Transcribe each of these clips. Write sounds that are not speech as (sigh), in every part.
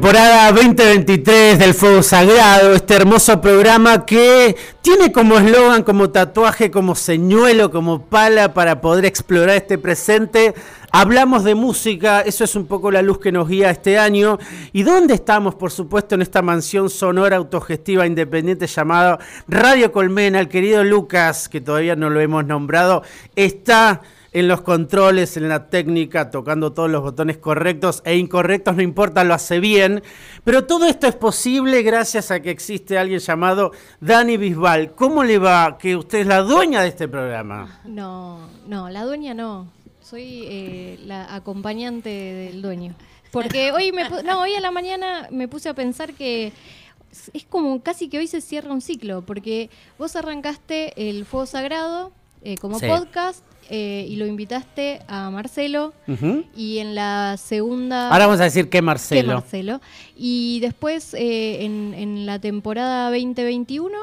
Temporada 2023 del Fuego Sagrado, este hermoso programa que tiene como eslogan, como tatuaje, como señuelo, como pala para poder explorar este presente. Hablamos de música, eso es un poco la luz que nos guía este año. ¿Y dónde estamos? Por supuesto, en esta mansión sonora autogestiva independiente llamada Radio Colmena. El querido Lucas, que todavía no lo hemos nombrado, está en los controles, en la técnica, tocando todos los botones correctos e incorrectos, no importa, lo hace bien. Pero todo esto es posible gracias a que existe alguien llamado Dani Bisbal. ¿Cómo le va? Que usted es la dueña de este programa. No, no, la dueña no. Soy eh, la acompañante del dueño. Porque hoy me no, hoy a la mañana me puse a pensar que es- es como casi que hoy se cierra un ciclo, porque vos arrancaste el Fuego Sagrado eh, como Sí. podcast eh, y lo invitaste a Marcelo Ujú. y en la segunda Ahora vamos a decir que que Marcelo. Marcelo. Y después eh, en, en la temporada 2021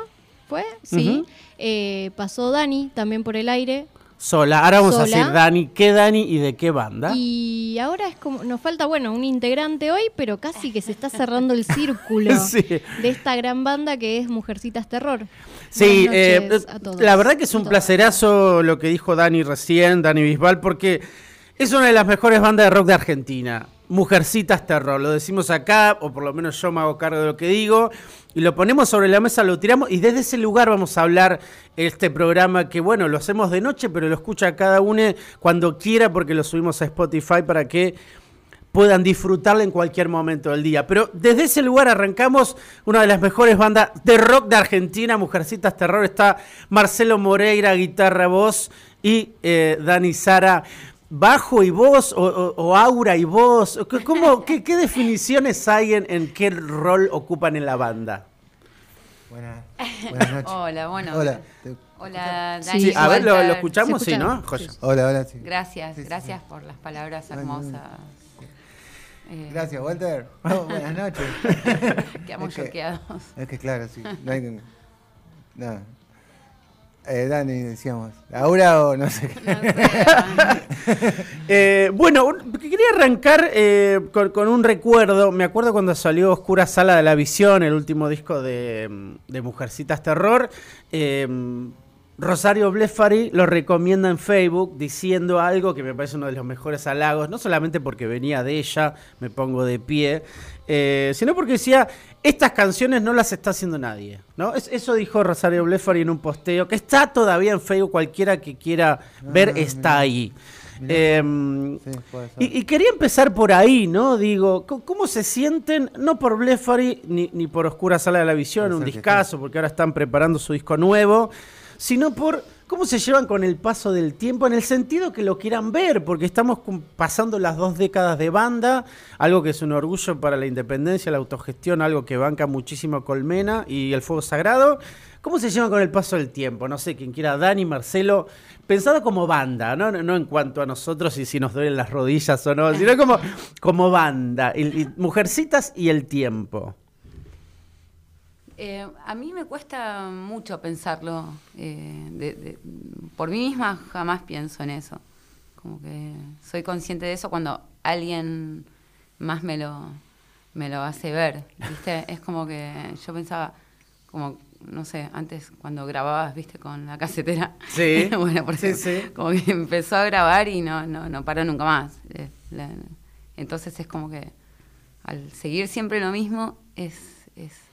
fue, sí, Ujú. eh, pasó Dani también por el aire. Sola. Ahora vamos a decir Dani, ¿qué Dani y de qué banda? Y ahora es como, nos falta, bueno, un integrante hoy, pero casi que se está cerrando el círculo (laughs) Sí. de esta gran banda que es Mujercitas Terror. Sí, eh, todos la verdad que es un placerazo lo que dijo Dani recién, Dani Bisbal, porque es una de las mejores bandas de rock de Argentina. Mujercitas Terror, lo decimos acá, o por lo menos yo me hago cargo de lo que digo, y lo ponemos sobre la mesa, lo tiramos, y desde ese lugar vamos a hablar este programa que, bueno, lo hacemos de noche, pero lo escucha cada uno cuando quiera, porque lo subimos a Spotify para que puedan disfrutarla en cualquier momento del día. Pero desde ese lugar arrancamos una de las mejores bandas de rock de Argentina, Mujercitas Terror. Está Marcelo Moreira, guitarra, voz, y eh, Dani Sara, bajo y voz, o, o- aura y voz. ¿Qué- ¿Cómo, qué, definiciones hay en qué rol ocupan en la banda? Buenas, (laughs) buenas noches. Hola, bueno. Hola. Hola, Dani. Sí, a ver, ¿lo, escuchamos? ¿Se Sí? ¿no? Joya. Hola, hola, sí. Gracias, Sí, sí, gracias sí. por las palabras Bueno, hermosas. Eh, Gracias, Walter. (laughs) Oh, buenas noches. Quedamos Es que- choqueados. Es que claro, sí. No hay que- Nada. Eh, Dani, decíamos. ¿Aura o no sé qué? No sé. (laughs) Eh, bueno, quería arrancar eh, con, con un recuerdo. Me acuerdo cuando salió Oscura Sala de la Visión, el último disco de, mm, de Mujercitas Terror. Rosario Blefari lo recomienda en Facebook diciendo algo que me parece uno de los mejores halagos, no solamente porque venía de ella, me pongo de pie, eh, sino porque decía, estas canciones no las está haciendo nadie. ¿no? Es- eso dijo Rosario Blefari en un posteo, que está todavía en Facebook, cualquiera que quiera ver Ah, está mirá. ahí. Mirá. Em, Sí, y, y quería empezar por ahí, ¿no? Digo, ¿cómo se sienten? No por Blefari ni, ni por Oscura Sala de la Visión, un discazo, porque ahora están preparando su disco nuevo, sino por cómo se llevan con el paso del tiempo, en el sentido que lo quieran ver, porque estamos pasando las dos décadas de banda, algo que es un orgullo para la independencia, la autogestión, algo que banca muchísimo Colmena y el Fuego Sagrado. ¿Cómo se llevan con el paso del tiempo? No sé, quien quiera, Dani, Marcelo, pensado como banda, ¿no? No, no en cuanto a nosotros y si nos duelen las rodillas o no, sino como, como banda, y- y Mujercitas y el tiempo. Eh, a mí me cuesta mucho pensarlo. eh, de- de- por mí misma jamás pienso en eso. Como que soy consciente de eso cuando alguien más me lo, me lo hace ver. ¿viste? (laughs) Es como que yo pensaba, como, no sé, antes cuando grababas, viste, con la casetera. Sí. (laughs) bueno, por Sí, sí. como que empezó a grabar y no, no, no paró nunca más. Eh, entonces es como que al seguir siempre lo mismo es... es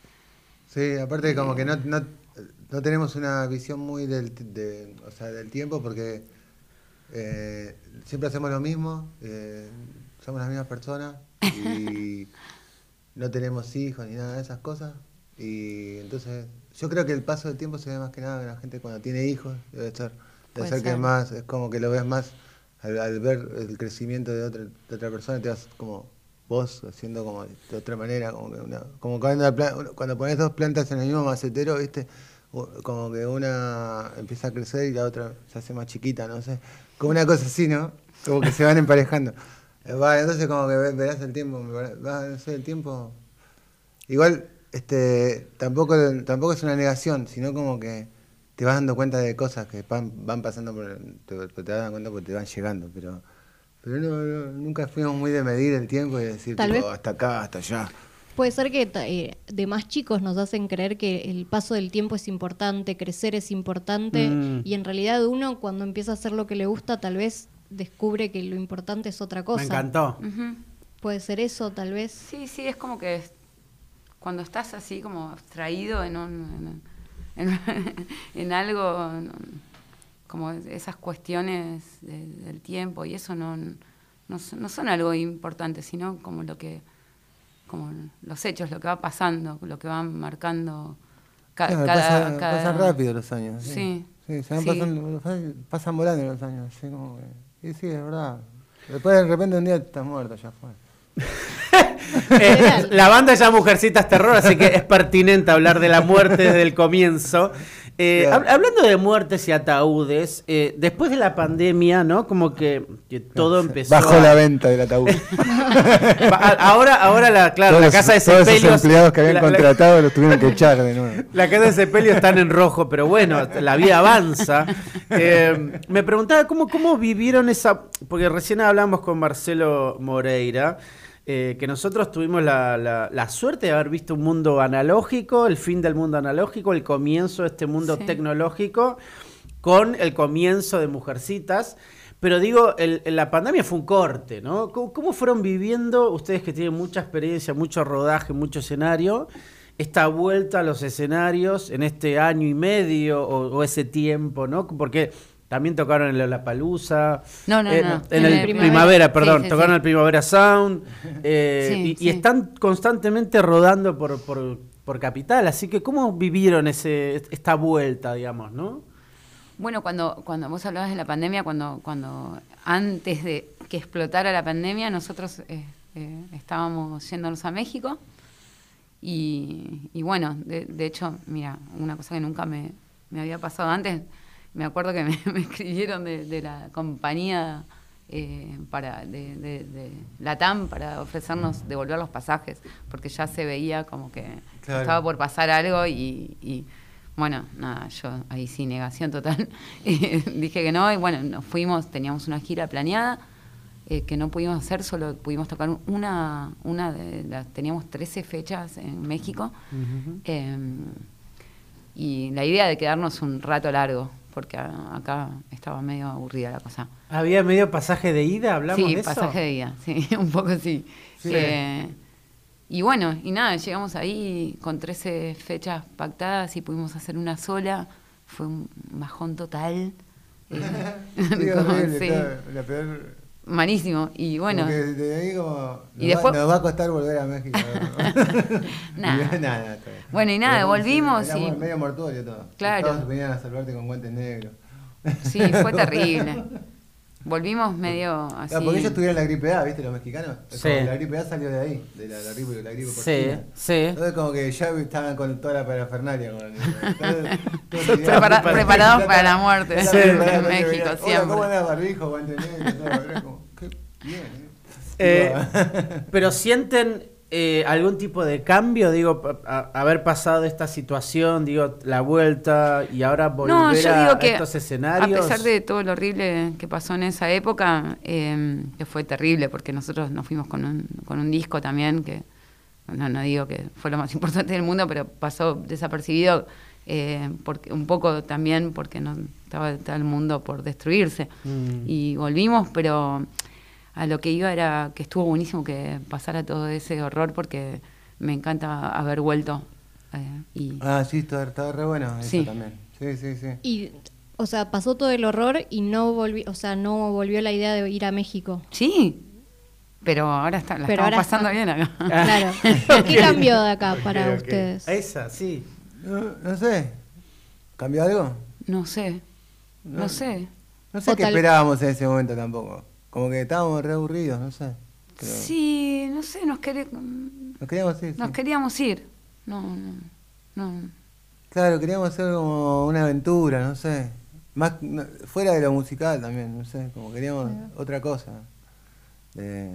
Sí, aparte como que no, no, no tenemos una visión muy del, de, o sea, del tiempo porque eh, siempre hacemos lo mismo, eh, somos las mismas personas y (laughs) no tenemos hijos ni nada de esas cosas. Y entonces, yo creo que el paso del tiempo se ve más que nada en la gente cuando tiene hijos, debe ser, debe ser que ser. es más, es como que lo ves más al, al ver el crecimiento de otra, de otra persona, te vas como vos haciendo como de otra manera, como que una, como cuando, cuando pones dos plantas en el mismo macetero, viste, como que una empieza a crecer y la otra se hace más chiquita, no sé, como una cosa así, ¿no? Como que se van emparejando. Eh, va, entonces como que ve- verás el tiempo, va, no sé, el tiempo Igual, este, tampoco, tampoco es una negación, sino como que te vas dando cuenta de cosas que van, van pasando, por, te, te vas dando cuenta porque te van llegando, pero, pero no, no, nunca fuimos muy de medir el tiempo y decir Tal tipo, vez- hasta acá, hasta allá. Puede ser que eh, de más chicos nos hacen creer que el paso del tiempo es importante, crecer es importante, Mm. y en realidad uno cuando empieza a hacer lo que le gusta tal vez descubre que lo importante es otra cosa. Me encantó. Puede ser eso tal vez. Sí, sí, es como que es- cuando estás así como abstraído en un en, en- (laughs) en algo en- como esas cuestiones de- del tiempo y eso no, no, son- no son algo importante, sino como lo que como los hechos, lo que va pasando, lo que van marcando ca- Sí, cada, pasa- cada- pasan rápido los años. Sí, Sí. Sí, se van Sí. pasando, pasan volando los años. así como que- y sí, es verdad. Después de repente un día estás muerto, ya fue. (laughs) Eh, la banda ya Mujercitas Terror, así que es pertinente hablar de la muerte desde el comienzo. Eh, hab- hablando de muertes y ataúdes, eh, después de la pandemia, ¿no? Como que, que todo (laughs) empezó. Bajó a- la venta del ataúd. (laughs) Ahora, ahora la, claro, todos la casa de todos esos sepelios. empleados que habían la- la- contratado los tuvieron que echar de nuevo. (laughs) La casa de sepelio están en rojo, pero bueno, la vida avanza. Eh, me preguntaba cómo, cómo vivieron esa. Porque recién hablamos con Marcelo Moreira, eh, que nosotros tuvimos la, la- la suerte de haber visto un mundo analógico, el fin del mundo analógico, el comienzo de este mundo Sí. tecnológico, con el comienzo de Mujercitas. Pero digo, el- la pandemia fue un corte, ¿no? ¿Cómo, cómo fueron viviendo ustedes que tienen mucha experiencia, mucho rodaje, mucho escenario, esta vuelta a los escenarios en este año y medio o, o ese tiempo, ¿no? Porque también tocaron en la Palusa. No, no, no, En en el el Primavera, Primavera. perdón, Sí, sí, tocaron sí. el Primavera Sound. (laughs) eh, y, están constantemente rodando por, por, por Capital. Así que, ¿cómo vivieron ese, esta vuelta, digamos, no? Bueno, cuando, cuando vos hablabas de la pandemia, cuando, cuando antes de que explotara la pandemia, nosotros eh, eh, estábamos yéndonos a México. Y, y bueno, de, de hecho, mira, una cosa que nunca me, me había pasado antes, me acuerdo que me, (laughs) me escribieron de, de la compañía eh, para de, de, de Latam para ofrecernos devolver los pasajes, porque ya se veía como que Claro. estaba por pasar algo y, y, bueno, nada, yo ahí sí, negación total. Y (laughs) dije que no y bueno, nos fuimos, teníamos una gira planeada eh, que no pudimos hacer, solo pudimos tocar una, una de las, teníamos 13 fechas en México. Eh, y la idea de quedarnos un rato largo, porque acá estaba medio aburrida la cosa. ¿Había medio pasaje de ida? ¿Hablamos Sí, de eso? pasaje de ida, sí, (laughs) un poco sí. Sí. Eh, y bueno, y nada, llegamos ahí con 13 fechas pactadas y pudimos hacer una sola. Fue un bajón total. (laughs) Eh, Sí, (laughs) como, horrible, sí, claro, la peor- malísimo. Y bueno, de ahí como, Y nos, después- va, nos va a costar volver a México. (laughs) (laughs) Nada. nada, nada. Bueno, y nada, Pero volvimos era y- medio mortuorio todo. Claro. Todos venían a salvarte con guantes negros. sí, fue (laughs) terrible. Volvimos medio así. Claro, porque ellos tuvieron la gripe A, ¿viste? Los mexicanos. Sí. como La gripe A salió de ahí, de la, la gripe, la gripe Sí, sí. Entonces como que ya estaban con toda la parafernalia. Con Entonces, (laughs) Prepara- preparados (laughs) para la muerte. Sí. En México, Hola, siempre. ¿cómo andás, barbijo, como, qué bien, ¿eh? Eh, (laughs) pero sienten eh, algún tipo de cambio, digo, a- haber pasado esta situación, digo, la vuelta y ahora volver No, yo a, digo a que estos escenarios. a pesar de todo lo horrible que pasó en esa época, eh, que fue terrible, porque nosotros nos fuimos con un, con un disco también, que no, no digo que fue lo más (laughs) importante del mundo, pero pasó desapercibido eh, porque, un poco también porque no estaba, estaba el mundo por destruirse. Mm. Y volvimos, pero a lo que iba era que estuvo buenísimo que pasara todo ese horror porque me encanta haber vuelto. eh, y Ah, sí, estaba, estaba re bueno eso Sí. también. Sí, sí, sí. Y, o sea, pasó todo el horror y no volvió, o sea, no volvió la idea de ir a México. Sí, Pero ahora está, la Pero estamos ahora pasando está- bien acá. (laughs) Claro. ¿Qué (laughs) cambió de acá para ustedes? Esa, sí. No, no sé. ¿Cambió algo? No sé, no sé. No sé O qué tal- esperábamos en ese momento tampoco. Como que estábamos re aburridos, no sé. Sí, no sé, nos, quere- Nos queríamos ir. nos sí. queríamos ir. No, no, no. Claro, queríamos hacer como una aventura, no sé. Más no, fuera de lo musical también, no sé. Como queríamos otra cosa.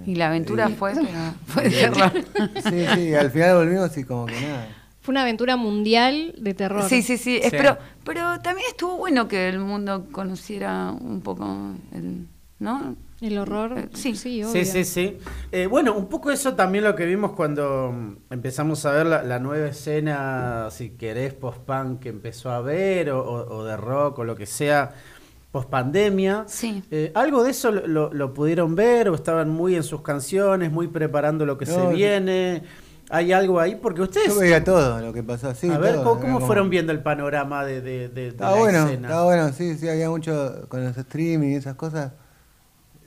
Y la aventura fue, (laughs) fue de terror. (laughs) Sí, sí, al final volvimos y como que nada. Fue una aventura mundial de terror. Sí, sí, sí. es- Sí. Pero, pero también estuvo bueno que el mundo conociera un poco el, ¿no? El horror. Eh, sí. sí, obvio. Sí, sí, sí. Eh, bueno, un poco eso también lo que vimos cuando empezamos a ver la, la nueva escena, si querés, post-punk que empezó a ver, o, o- o de rock, o lo que sea, post-pandemia. Sí. Eh, ¿Algo de eso lo, lo- lo pudieron ver o estaban muy en sus canciones, muy preparando lo que No, se viene? ¿Hay algo ahí? Porque ustedes... Yo veía todo lo que pasó, sí. a ver, todo, ¿cómo, cómo como- fueron viendo el panorama de, de, de- de Estaba la bueno, escena? estaba bueno, sí, sí, había mucho con los streaming y esas cosas.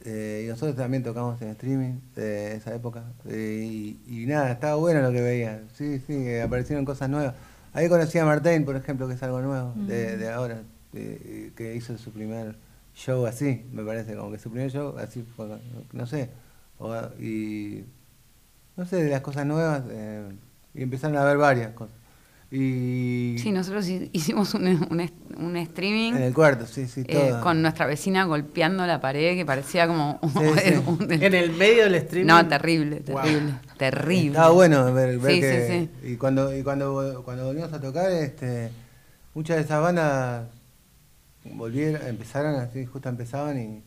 Eh, y nosotros también tocamos en streaming de esa época. Eh, y, y nada, estaba bueno lo que veía. Sí, sí, eh, aparecieron cosas nuevas. Ahí conocí a Martín, por ejemplo, que es algo nuevo de, de ahora, que hizo su primer show así, me parece, como que su primer show así fue, no sé. O- y no sé, de las cosas nuevas, y empezaron a ver varias cosas. Y Sí, nosotros hi- hicimos un, un, streaming en el cuarto, sí, sí, eh, con nuestra vecina golpeando la pared que parecía como un- Sí, sí. (laughs) un- En el medio del streaming. No, terrible, Wow. terrible, terrible. Estaba bueno ver, ver Sí, que sí, y cuando y cuando cuando volvimos a tocar, este muchas de esas bandas volvieron, empezaron así, justo empezaban y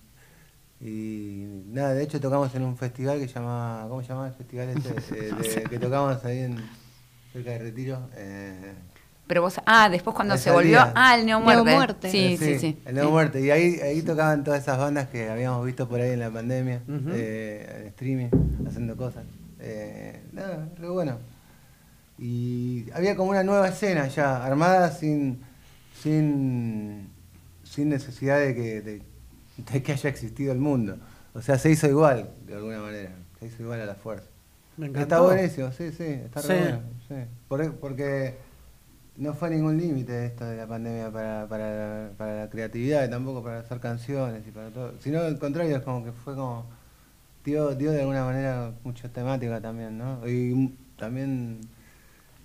y nada, de hecho tocamos en un festival que se llama, ¿cómo se llama el festival ese? (laughs) Eh, de- que tocamos ahí en cerca de Retiro. Eh, Pero vos, ah, después cuando se volvió, Salida. ah, el Neomuerte. Neomuerte. Sí, sí, sí. El Nuevo Muerte. Y ahí, ahí tocaban todas esas bandas que habíamos visto por ahí en la pandemia, eh, en streaming, haciendo cosas. Eh, nada, re bueno. Y había como una nueva escena ya, armada sin, sin, sin necesidad de que, de, de que haya existido el mundo. O sea, se hizo igual, de alguna manera. Se hizo igual a la fuerza. Me Está buenísimo, sí, sí, está re bueno. sí. Por- porque no fue ningún límite esto de la pandemia para, para, para la creatividad y tampoco para hacer canciones y para todo. Sino al contrario, es como que fue como. dio, dio de alguna manera mucha temática también, ¿no? Y también.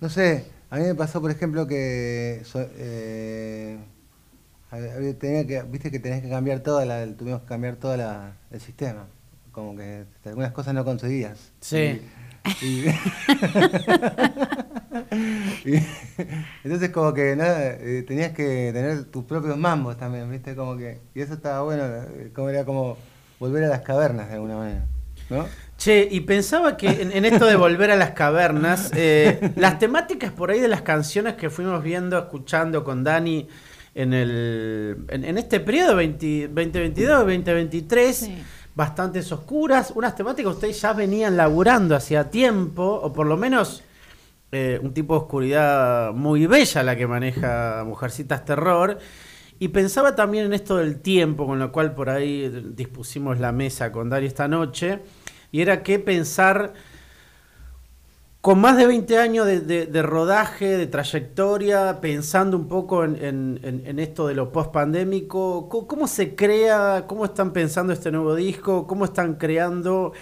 No sé, a mí me pasó, por ejemplo, que. so- eh, tenía que, viste que tenés que cambiar toda la, tuvimos que cambiar todo el sistema. Como que algunas cosas no conseguías. Sí. Y- y- (laughs) y- entonces como que nada, eh, tenías que tener tus propios mambos también, viste, como que, y eso estaba bueno, eh, como era como volver a las cavernas de alguna manera, ¿no? Che, y pensaba que en, en esto de volver a las cavernas, eh, las temáticas por ahí de las canciones que fuimos viendo, escuchando con Dani en, el, en, en este periodo 20 2022-2023, Sí. Bastantes oscuras, unas temáticas que ustedes ya venían laburando hacía tiempo, o por lo menos eh, un tipo de oscuridad muy bella la que maneja Mujercitas Terror. Y pensaba también en esto del tiempo, con lo cual por ahí dispusimos la mesa con Dani esta noche, y era que pensar con más de 20 años de, de- rodaje, de trayectoria, pensando un poco en, esto de lo post-pandémico, ¿cómo, se crea? ¿Cómo están pensando este nuevo disco? ¿Cómo están creando?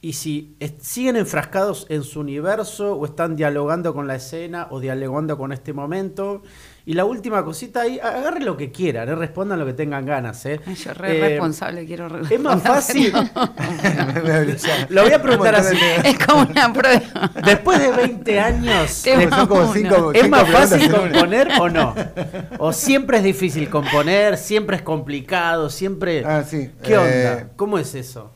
Y si siguen enfrascados en su universo o están dialogando con la escena o dialogando con este momento. Y la última cosita ahí, agarren lo que quieran, ¿eh? respondan lo que tengan ganas. ¿eh? Ay, Yo re Eh, responsable quiero re- Es más fácil. (laughs) Lo voy a preguntar así. Es como una prueba. Después de 20 años, Te Son como uno. cinco, ¿es cinco más fácil componer o no? ¿O siempre es difícil componer? ¿Siempre es complicado? ¿Siempre.? Ah, sí. ¿Qué eh, onda? ¿Cómo es eso?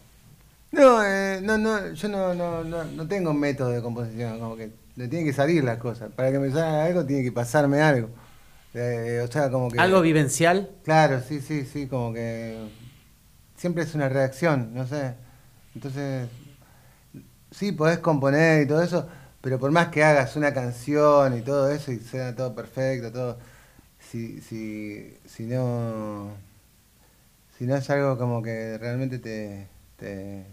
No, eh, no, no, yo no, no, no, no tengo método de composición, como que me tienen que salir las cosas. Para que me salga algo tiene que pasarme algo. Eh, o sea, como que... ¿Algo vivencial? Claro, sí, sí, sí, como que siempre es una reacción, no sé. Entonces, sí, podés componer y todo eso, pero por más que hagas una canción y todo eso y sea todo perfecto, todo, si, si, si no, si no es algo como que realmente te, te,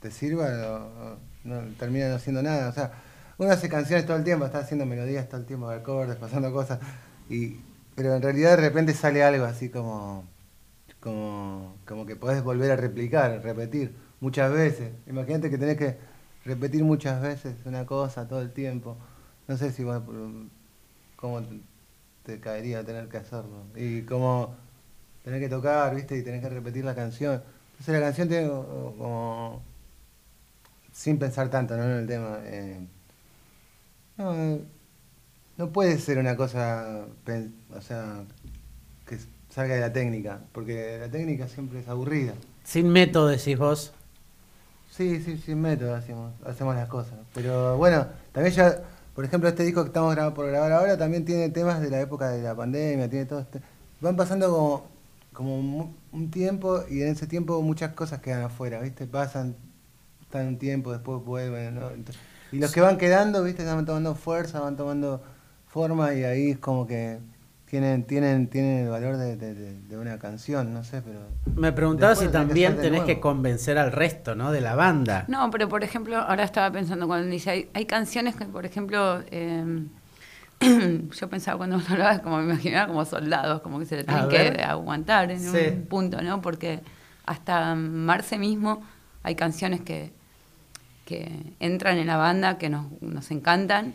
te sirva, no termina no haciendo nada. O sea, uno hace canciones todo el tiempo, está haciendo melodías todo el tiempo, acordes, pasando cosas, y, pero en realidad de repente sale algo así como, como, como que podés volver a replicar, repetir muchas veces. Imagínate que tenés que repetir muchas veces una cosa todo el tiempo. No sé si vos, cómo te, caería tener que hacerlo. Y como tener que tocar, ¿viste? Y tener que repetir la canción. Entonces la canción tiene como, como- sin pensar tanto, ¿no? En el tema. eh, no, eh, no puede ser una cosa, o sea, que salga de la técnica, porque la técnica siempre es aburrida. Sin método, decís vos. Sí, sí, sin método hacemos, hacemos las cosas. Pero bueno, también ya, por ejemplo, este disco que estamos grabando por grabar ahora también tiene temas de la época de la pandemia, tiene todo este- Van pasando como, como un tiempo y en ese tiempo muchas cosas quedan afuera, ¿viste? Pasan, están un tiempo, después vuelven, Y los que van quedando, ¿viste? Van tomando fuerza, van tomando forma y ahí es como que tienen, tienen, tienen el valor de, de- de- de una canción, no sé, pero... Me preguntaba si que también tenés que convencer al resto, ¿no? De la banda. No, pero por ejemplo, ahora estaba pensando cuando dice, hay, hay canciones que, por ejemplo, eh, (clears throat) yo pensaba cuando uno hablaba, como me imaginaba como soldados, como que se le tienen que aguantar en Sí. un punto, ¿no? Porque hasta Marce mismo hay canciones que, que entran en la banda, que nos, nos encantan,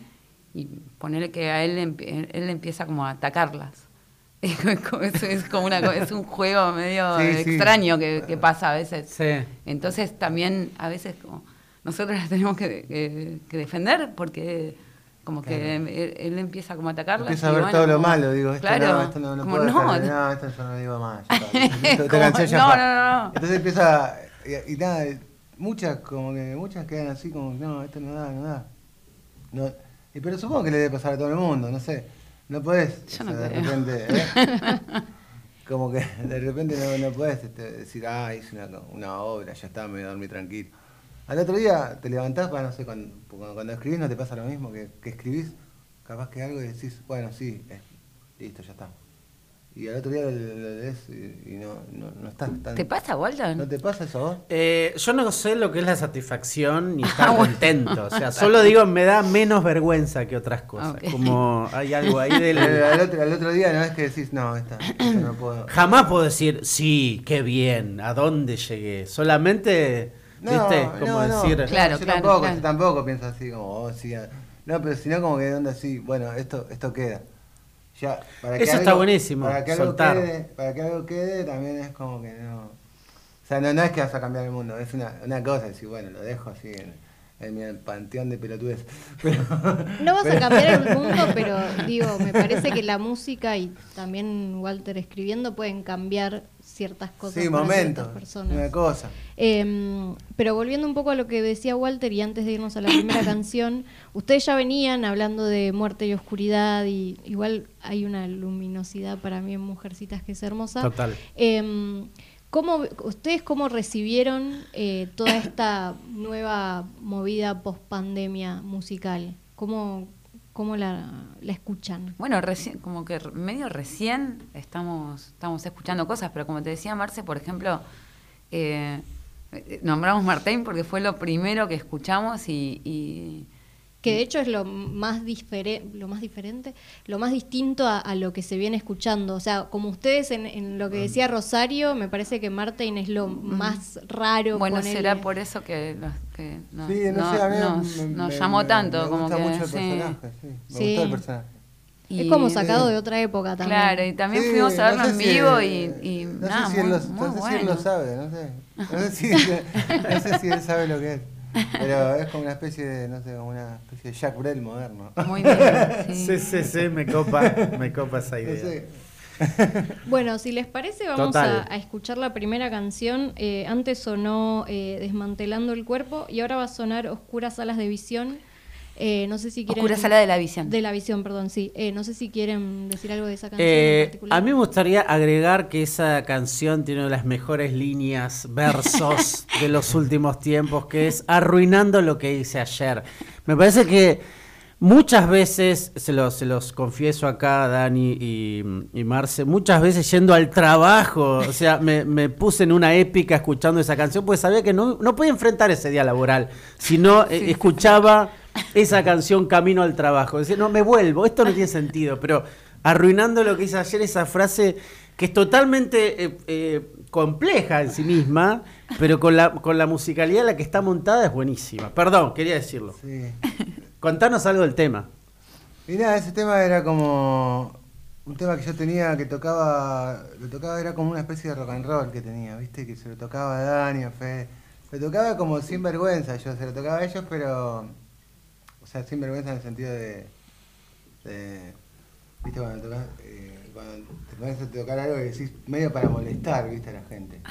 y ponerle que a él, él empieza como a atacarlas. (laughs) Es como, es, es como una, es un juego medio Sí, sí. extraño que, que pasa a veces. Sí. Entonces también a veces como nosotros las tenemos que, que- que defender porque como que él, él empieza como a atacarlas. Empieza a ver bueno, todo lo como- malo, digo, esto claro, no, esto no, no como puedo no, no, (laughs) esto yo no digo más. (laughs) Esta Como, canción ya no, no, no, no. Entonces empieza, y, y nada, muchas como que, muchas quedan así como, no, esto no da, no da. No, y, pero supongo que le debe pasar a todo el mundo, no sé. No podés, Yo o no sea, de repente, ¿eh? (laughs) como que de repente no, no podés este, decir, ah, hice una, una obra, ya está, me voy a dormir tranquilo. Al otro día te levantás, para no sé, cuando, cuando, cuando escribís no te pasa lo mismo, que, que escribís capaz que algo y decís, bueno, sí, eh, listo, ya está. Y al otro día lo, lees y, y no, no, no estás tan... ¿Te pasa, Walter? ¿No te pasa eso a vos? Eh, yo no sé lo que es la satisfacción ni (laughs) estar Ah, bueno. contento. O sea, (laughs) solo digo, me da menos vergüenza que otras cosas. Como hay algo ahí del. (laughs) Al, otro, al otro día no es que decís, no, esta, esta no puedo. (clears throat) Jamás puedo decir, sí, qué bien, a dónde llegué. Solamente, No, ¿viste? Como no, no. decir. Claro, yo claro, tampoco, claro. yo tampoco pienso así como, oh, sí. No, pero sino como que de onda así, bueno, esto, esto queda. Ya, para Eso está buenísimo, Para que, algo quede, para que algo quede también es como que no. O sea, no, no es que vas a cambiar el mundo, es una, una cosa, decir, bueno, lo dejo así en, en mi panteón de pelotudes. (laughs) Pero, No vas a cambiar el mundo, pero digo, me parece que la música y también Walter escribiendo pueden cambiar ciertas cosas Sí, para momentos, ciertas personas. una cosa. Eh, pero volviendo un poco a lo que decía Walter y antes de irnos a la primera (coughs) canción, ustedes ya venían hablando de muerte y oscuridad y igual hay una luminosidad para mí en Mujercitas que es hermosa. Total. Eh, ¿cómo, ¿Ustedes cómo recibieron eh, toda esta nueva movida post pandemia musical? ¿Cómo, cómo la, la escuchan? Bueno, recién, como que medio recién estamos, estamos escuchando cosas, pero como te decía Marce, por ejemplo, eh, eh, nombramos Martín porque fue lo primero que escuchamos y, y- Que de hecho es lo más, difere- lo más diferente, lo más distinto a, a lo que se viene escuchando. O sea, como ustedes en, en lo que decía Rosario, me parece que Martin es lo más raro. bueno, ponele. será por eso que, los- que nos, Sí, no, no- sé, a mí nos, me, nos me- llamó me- tanto. me como gusta que, mucho el sí. personaje, sí. Me Sí. gustó el personaje. Es Y- como sacado de otra época también. Claro, y también Sí, fuimos a verlo no sé en si vivo él- y, y no nada, sé si él muy, lo, muy no sé si bueno. él lo sabe, no sé. No sé, si, (laughs) no sé si él sabe lo que es. Pero es como una especie de, no sé, una especie de Jack Brel moderno. Muy bien, (laughs) sí. Sí, sí, sí, me copa, me copa esa idea. Bueno, si les parece, vamos a, a escuchar la primera canción. Eh, antes sonó eh, Desmantelando el cuerpo y ahora va a sonar Oscuras Salas de Visión. Eh, no sé si quieren. Oscura sala de la visión. De la visión, perdón, sí. Eh, no sé si quieren decir algo de esa canción en Eh, particular. a mí me gustaría agregar que esa canción tiene una de las mejores líneas, versos de los (laughs) últimos tiempos, que es arruinando lo que hice ayer. Me parece que Muchas veces, se los, se los confieso acá, Dani y, y Marce, muchas veces yendo al trabajo, o sea, me, me puse en una épica escuchando esa canción, porque sabía que no, no podía enfrentar ese día laboral, si no eh, escuchaba esa canción camino al trabajo. Decía, no, me vuelvo, esto no tiene sentido, pero arruinando lo que hice ayer, esa frase que es totalmente eh, eh, compleja en sí misma, pero con la, con la musicalidad en la que está montada es buenísima. Perdón, quería decirlo. Sí. Contanos algo del tema. Mirá, ese tema era como un tema que yo tenía que tocaba, lo tocaba era como una especie de rock and roll que tenía, ¿viste? Que se lo tocaba a Dani, a Fe. Lo tocaba como sin vergüenza, yo se lo tocaba a ellos, pero sea, sin vergüenza en el sentido de, de ¿viste? Cuando tocas, eh, cuando te pones a tocar algo y decís medio para molestar, ¿viste? A la gente. (laughs)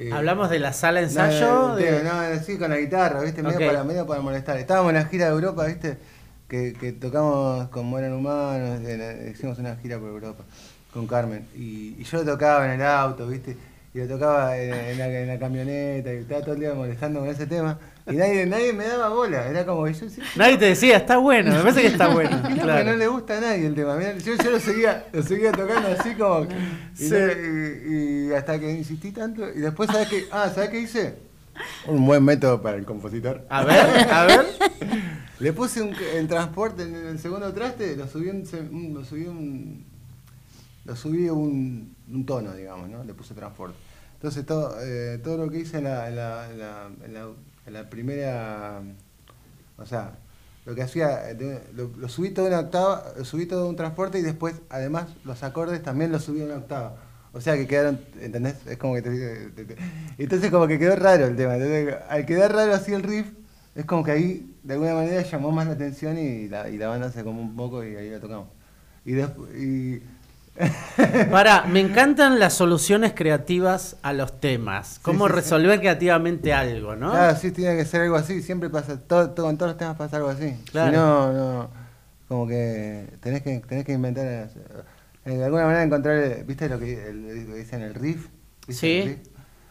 Eh, Hablamos de la sala de ensayo. no, de- no, no, sí, con la guitarra, ¿viste? Medio, para, medio para molestar. Estábamos en la gira de Europa, ¿viste? Que, que tocamos con Mueran Humanos, en la- hicimos una gira por Europa con Carmen. Y, y yo tocaba en el auto, ¿viste? Y lo tocaba en, en la, en la camioneta y estaba todo el día molestando con ese tema. Y nadie, nadie me daba bola. Era como que yo sí. Nadie te decía, está bueno, me parece que está bueno. (laughs) Claro. no le gusta a nadie el tema. Mirá, yo, yo lo seguía, lo seguía tocando así como. Y, Sí. no- y- y hasta que insistí tanto. Y después, ¿sabes qué? Ah, ¿sabes qué hice? Un buen método para el compositor. A ver, a ver. (laughs) Le puse un, en transporte en el segundo traste, lo subí un- lo subí un, lo subí un, un tono, digamos, ¿no? Le puse transporte. Entonces todo, eh, todo lo que hice en la, en la, en la, primera, o sea, lo que hacía, eh, lo, subí todo una octava, lo subí todo un transporte y después, además, los acordes también los subí una octava. O sea que quedaron, ¿entendés? Es como que te, te- te- Entonces como que quedó raro el tema. Entonces, al quedar raro así el riff, es como que ahí de alguna manera llamó más la atención y la, y la banda se como un poco y ahí la tocamos. Y después... Y... (laughs) Para, me encantan las soluciones creativas a los temas. Cómo sí, sí. resolver creativamente algo, ¿no? Claro, sí, tiene que ser algo así, siempre pasa, todo, todo- con todos los temas pasa algo así. Claro. Si no, no, como que tenés que, tenés que inventar, eh, de alguna manera encontrar, eh, ¿viste lo que, el- lo que dicen el riff? ¿Viste Sí. el riff?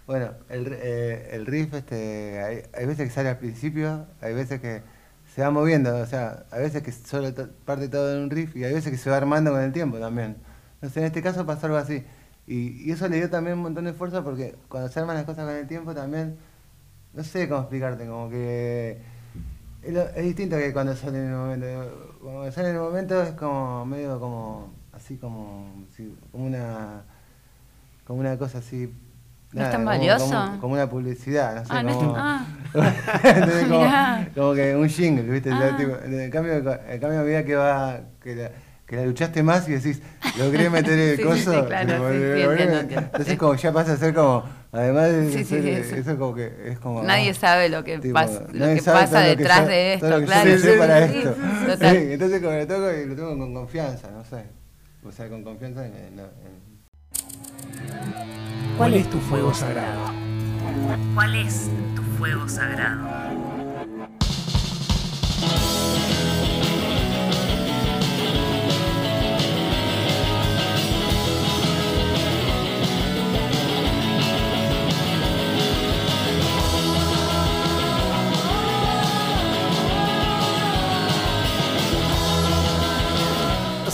Bueno, el, eh, el riff, este, hay, hay veces que sale al principio, hay veces que se va moviendo, o sea, hay veces que solo parte todo en un riff y hay veces que se va armando con el tiempo también. Entonces en este caso pasó algo así. Y, y eso le dio también un montón de fuerza porque cuando se arman las cosas con el tiempo también no sé cómo explicarte, como que es, lo- es distinto que cuando sale en el momento. Cuando sale en el momento es como medio como así como sí, como una como una cosa así ¿No es tan como- valioso? Como, como una publicidad, no sé, Ah, no es como, (laughs) Entonces, (laughs) que un jingle, ¿viste? Ah. Tipo, en cambio, en cambio a medida que va que la, que la luchaste más y decís, logré (laughs) meter el Sí, coso. sí, claro, sí, sí, logré- entiendo, entiendo. Entonces como ya pasa a ser como, además de Sí, sí, ser- sí, eso. eso como que es como... Nadie ah, sabe lo que tipo, pasa, lo nadie que sabe pasa todo lo que detrás yo- de todo lo esto, que claro. yo sé Sí, para sí, esto. (laughs) entonces como lo toco y lo toco con confianza, no sé. O sea, con confianza en, en- en- ¿Cuál es tu fuego sagrado? ¿Cuál es tu fuego sagrado?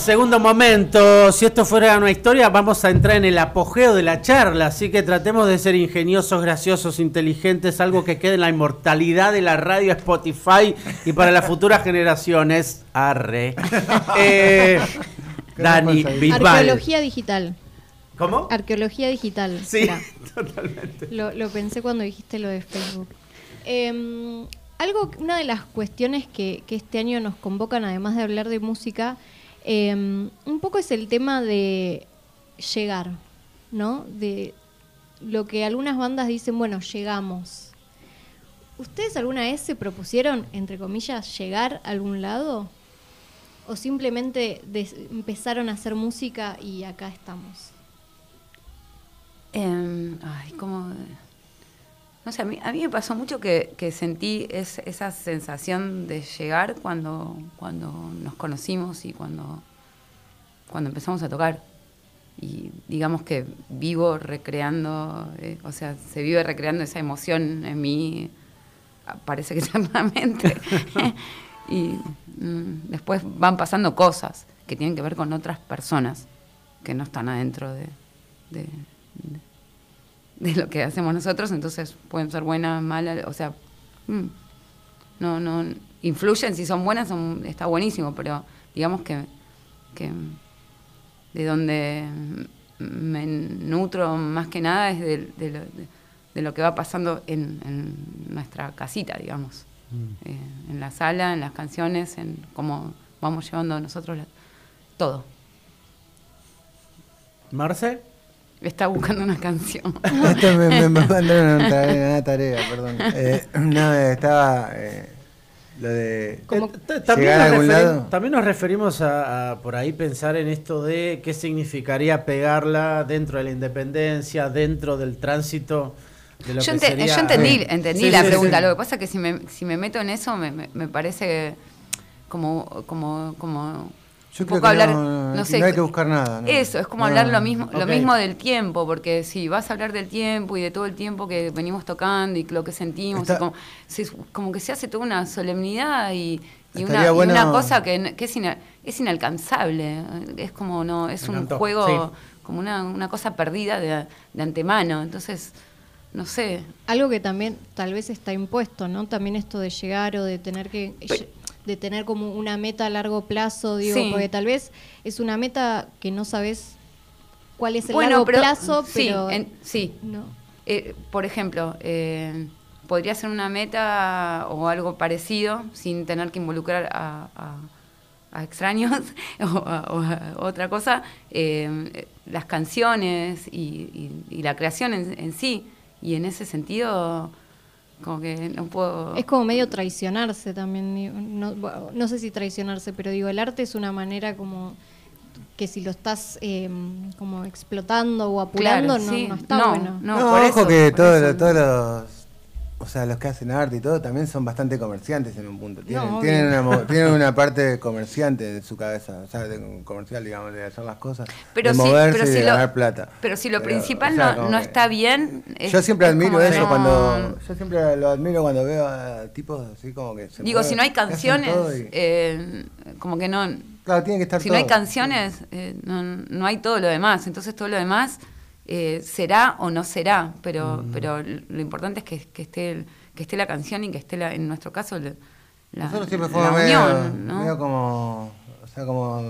Segundo momento, si esto fuera una historia, vamos a entrar en el apogeo de la charla, así que tratemos de ser ingeniosos, graciosos, inteligentes, algo que quede en la inmortalidad de la radio Spotify y para las futuras generaciones. Arre. (laughs) Eh, Dani. Bisbal. Arqueología digital. ¿Cómo? Arqueología digital. Sí, (laughs) totalmente. Lo, lo pensé cuando dijiste lo de Facebook. Eh, algo, una de las cuestiones que, que este año nos convocan, además de hablar de música, eh, un poco es el tema de llegar, ¿no? De lo que algunas bandas dicen, bueno, llegamos. ¿Ustedes alguna vez se propusieron, entre comillas, llegar a algún lado? ¿O simplemente empezaron a hacer música y acá estamos? Em, ay, como... No sé, a mí, a mí me pasó mucho que, sentí es- esa sensación de llegar cuando, cuando nos conocimos y cuando, cuando empezamos a tocar. Y digamos que vivo recreando, eh, o sea, se vive recreando esa emoción en mí, parece que (laughs) eternamente. y mm, después van pasando cosas que tienen que ver con otras personas que no están adentro de, de, de lo que hacemos nosotros, entonces pueden ser buenas, malas, o sea, mm, no, no, influyen, si son buenas son, está buenísimo, pero digamos que, que de donde me nutro más que nada es de, de, lo, de lo, que va pasando en, en nuestra casita, digamos, mm. eh, en la sala, en las canciones, en cómo vamos llevando nosotros la, todo. Marce. Está buscando una canción. (laughs) Esto me, me, me (laughs) mandaron una tarea, una tarea perdón. Eh, no, estaba eh, lo de Como, también, nos también, nos referimos a, a, por ahí pensar en esto de qué significaría pegarla dentro de la independencia, dentro del tránsito. De lo yo, que ente, sería, yo entendí, entendí sí, la sí, pregunta. Sí. Lo que pasa es que si me, si me meto en eso me, me parece como, como, como yo creo que hablar, no, no, sé, no, hay que buscar nada. No. Eso, es como hablar lo mismo, okay. lo mismo del tiempo, porque si vas a hablar del tiempo y de todo el tiempo que venimos tocando y lo que sentimos, Está... como, se, como, que se hace toda una solemnidad y, y, una, bueno... y una, cosa que, que es, ina, es, inalcanzable. Es como no, es un encantó. juego, sí. como una, una, cosa perdida de, de antemano. Entonces no sé. Algo que también tal vez está impuesto, ¿no? También esto de llegar o de tener que... Pero, de tener como una meta a largo plazo, digo, sí. porque tal vez es una meta que no sabes cuál es el bueno, largo pero, plazo, pero... Sí, en, sí. No. Eh, por ejemplo, eh, podría ser una meta o algo parecido sin tener que involucrar a, a, a extraños (laughs) o, a, o, a, otra cosa, eh, las canciones y, y, y la creación en, en, sí. Y en ese sentido como que no puedo... Es como medio traicionarse también, no, no sé si traicionarse, pero digo, el arte es una manera como que si lo estás eh, como explotando o apurando claro, no, sí. no, está no, bueno. No, no por ojo eso, que todos todo todo los o sea, los que hacen arte y todo también son bastante comerciantes en un punto. Tienen, no, tienen, una, (laughs) tienen una parte comerciante de su cabeza, o sea, de, comercial, digamos, de hacer las cosas, pero de si, moverse pero y de lo, ganar plata. Pero si lo pero, principal o sea, no, no está bien. Es, yo siempre admiro eso no... cuando. Yo siempre lo admiro cuando veo a tipos así como que. Se Digo, mueven, si no hay canciones, y... eh, como que no. Claro, tiene que estar Si todo. no hay canciones, eh, no, no hay todo lo demás. Entonces, todo lo demás eh, será o no será, pero, mm. pero lo importante es que, que esté. El, que esté la canción y que esté, la, en nuestro caso, la, Nosotros siempre fuimos la medio, unión, ¿no? medio como, o sea, como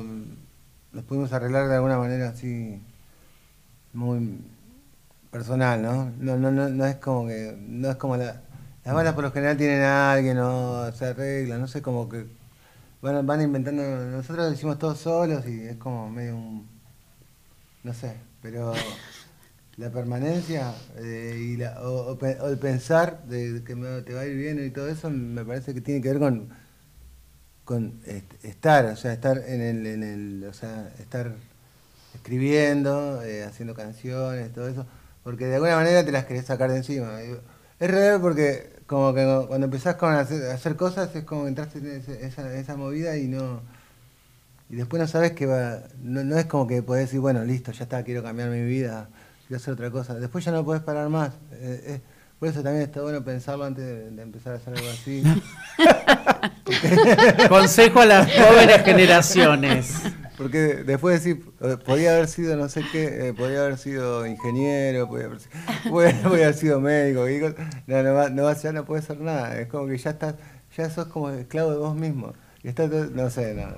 nos pudimos arreglar de alguna manera así, muy personal, ¿no? No, no, no, no es como que, no es como la, las bandas por lo general tienen a alguien o se arreglan, no sé, como que van, van inventando, nosotros lo hicimos todos solos y es como medio un, no sé, pero la permanencia eh, y la, o, o, o, el pensar de que me, te va a ir bien y todo eso me parece que tiene que ver con con est estar o sea estar en el, en el o sea estar escribiendo eh, haciendo canciones todo eso porque de alguna manera te las querés sacar de encima. Es real porque como que cuando empezás con hacer, cosas es como que entraste en esa, esa movida y no y después no sabes que va no, no es como que podés decir bueno listo ya está quiero cambiar mi vida quiero hacer otra cosa. Después ya no podés parar más. Eh, eh, por eso también está bueno pensarlo antes de, de empezar a hacer algo así. (laughs) Consejo a las jóvenes generaciones. Porque después decir, eh, podía haber sido no sé qué, eh, podía haber sido ingeniero, podía haber, (laughs) podía, podía haber sido médico, no, no, no, ya no puede ser nada. Es como que ya estás, ya sos como esclavo de vos mismo. No sé, no,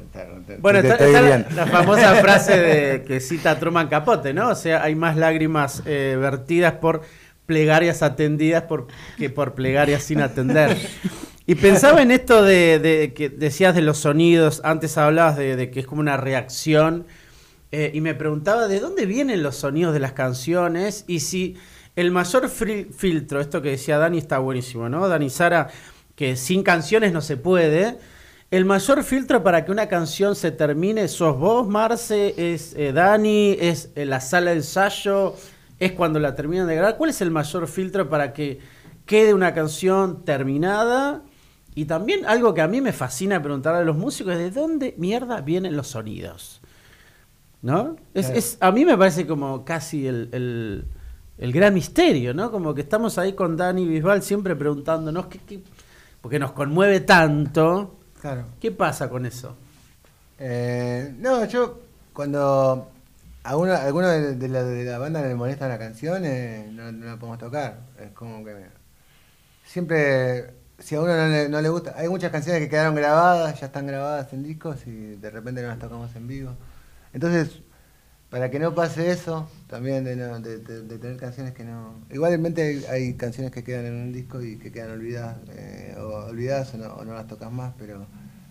te, bueno, te, está, está la, la, famosa (laughs) frase de que cita Truman Capote, ¿no? O sea, hay más lágrimas eh, vertidas por plegarias atendidas por, que por plegarias sin atender. Y pensaba en esto de, de que decías de los sonidos, antes hablabas de, de que es como una reacción, eh, y me preguntaba de dónde vienen los sonidos de las canciones y si el mayor filtro, esto que decía Dani está buenísimo, ¿no? Dani Sara, que sin canciones no se puede el mayor filtro para que una canción se termine, sos vos, Marce, es eh, Dani, es eh, la sala de ensayo, es cuando la terminan de grabar. ¿Cuál es el mayor filtro para que quede una canción terminada? Y también algo que a mí me fascina preguntar a los músicos es de dónde mierda vienen los sonidos. ¿No? Es, es a mí me parece como casi el, el, el, gran misterio, ¿no? Como que estamos ahí con Dani Bisbal siempre preguntándonos qué, qué porque nos conmueve tanto Claro. ¿Qué pasa con eso? Eh, no, yo cuando a uno, alguno de, de la, de la banda le molesta la canción, eh, no, no la podemos tocar. Es como que siempre, si a uno no le, no le gusta, hay muchas canciones que quedaron grabadas, ya están grabadas en discos y de repente no las tocamos en vivo. Entonces, para que no pase eso, también de, no- de- de- de tener canciones que no... Igualmente hay, hay canciones que quedan en un disco y que quedan olvidadas, eh, o olvidadas o no, o no las tocas más, pero...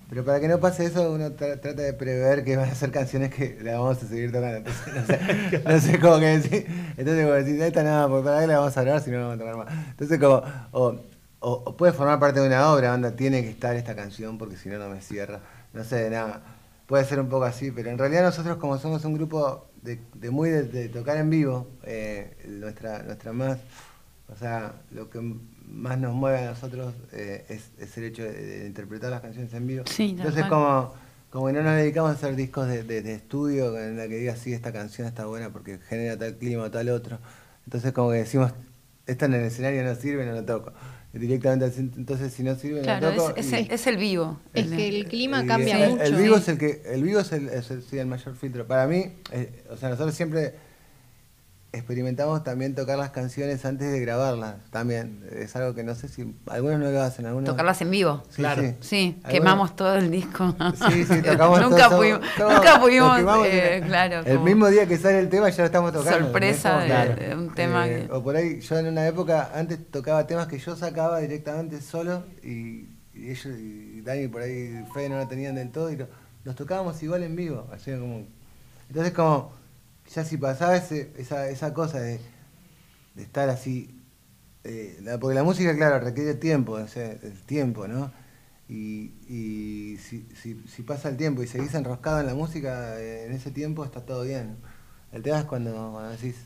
Pero para que no pase eso, uno tra- trata de prever que van a ser canciones que las vamos a seguir tocando. Entonces, no sé, (laughs) no sé cómo que decir. Entonces, como decir, esta nada, porque para qué la vamos a grabar si no la vamos a tocar más. Entonces, como, o, o, o puede formar parte de una obra, banda, tiene que estar esta canción porque si no, no me cierra. No sé, nada. Puede ser un poco así, pero en realidad nosotros, como somos un grupo de, de muy de, de tocar en vivo, eh, nuestra, nuestra más, o sea, lo que más nos mueve a nosotros eh, es, es el hecho de, interpretar las canciones en vivo. Sí, Entonces, como, como que no nos dedicamos a hacer discos de estudio en la que diga, sí, esta canción está buena porque genera tal clima o tal otro. Entonces, como que decimos, esta en el escenario no sirve, no lo toco. Directamente, así, entonces, si no sirve, Claro, toco. es, es y- el, es el vivo. Es que el clima y cambia mucho. El vivo es el que, el vivo es el, es el- sí, el mayor filtro. Para mí, eh, o sea, nosotros siempre experimentamos también tocar las canciones antes de grabarlas. También es algo que no sé si algunos no lo hacen, algunos. Tocarlas en vivo. Sí, Claro. sí. Quemamos todo el disco. Sí, sí, (laughs) tocamos nunca todo, pudimos, todo, nunca pudimos quemamos eh, claro. El como- mismo día que sale el tema ya lo estamos tocando. Sorpresa de- un tema Eh, que- O por ahí, yo en una época antes tocaba temas que yo sacaba directamente solo y, y ellos, y Dani por ahí, y Fede no lo tenían del todo y lo- los tocábamos igual en vivo. Así como, entonces como, ya si pasaba ese, esa, esa cosa de, estar así, eh, porque la música, claro, requiere tiempo, el tiempo, ¿no? Y, y si, pasa el tiempo y seguís enroscado en la música, eh, en ese tiempo está todo bien. El tema es cuando, cuando decís,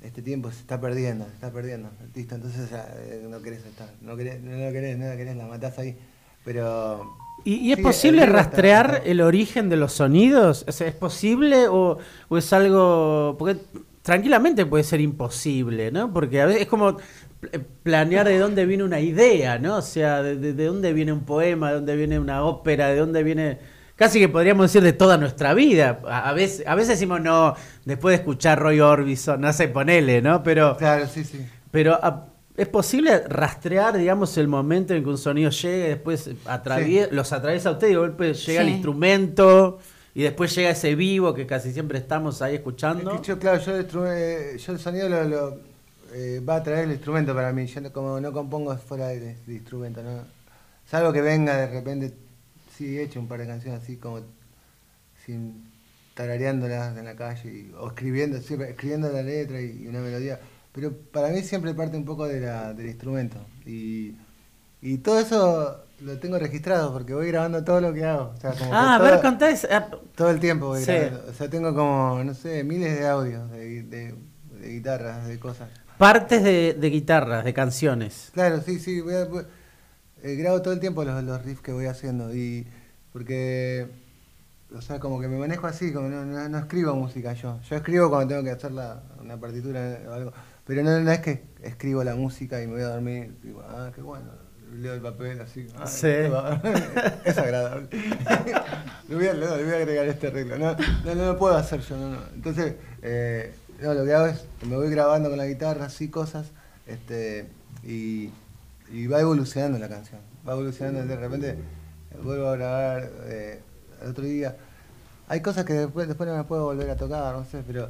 este tiempo se está perdiendo, se está perdiendo, listo, entonces eh, no querés estar, no querés, no lo querés, no la querés, la matás ahí. Pero... ¿Y, y es sí, posible rastrear está- el origen de los sonidos? O sea, ¿Es posible o, o es algo...? Porque tranquilamente puede ser imposible, ¿no? Porque a veces es como pl- planear de dónde viene una idea, ¿no? O sea, de, de- de dónde viene un poema, de dónde viene una ópera, de dónde viene... Casi que podríamos decir de toda nuestra vida. A, a veces, a veces decimos, no, después de escuchar Roy Orbison, no sé, ponele, ¿no? Pero... Claro, sí, sí. Pero ah, ¿es posible rastrear, digamos, el momento en que un sonido llega y después atravie- los atraviesa a usted y de golpe llega el Sí. instrumento y después llega ese vivo que casi siempre estamos ahí Es escuchando? que yo, claro, yo el, eh, yo el sonido lo, lo, eh, va a traer el instrumento para mí. Yo no, como no compongo fuera del del instrumento, ¿no? Salvo que venga de repente, sí, he hecho un par de canciones así como sin tarareándolas en la calle y- o escribiendo, siempre escribiendo la letra y, y una melodía. Pero para mí siempre parte un poco de la, del instrumento. Y, y todo eso lo tengo registrado porque voy grabando todo lo que hago. O sea, como que Ah, a ver, contá esa- ah, todo el tiempo voy Sí. grabando. O sea, tengo como, no sé, miles de audios de, de- de guitarras, de cosas. partes de, de guitarras, de canciones. Claro, sí, sí. Voy a- voy- eh, grabo todo el tiempo los, los riffs que voy haciendo. y Porque, o sea, como que me manejo así, como no, no- no escribo música yo. Yo escribo cuando tengo que hacer la, una partitura o algo. Pero no, no es que escribo la música y me voy a dormir. Digo, ah, qué bueno. Leo el papel así. ah, Sí. (laughs) es agradable. (laughs) le, voy a, le voy a agregar este arreglo. No, no, no lo puedo hacer yo. No, no. Entonces, eh, no, lo que hago es que me voy grabando con la guitarra, así cosas. Este, y, y va evolucionando la canción. Va evolucionando. De repente vuelvo a grabar eh, el otro día. Hay cosas que después, después no me puedo volver a tocar, no sé, pero,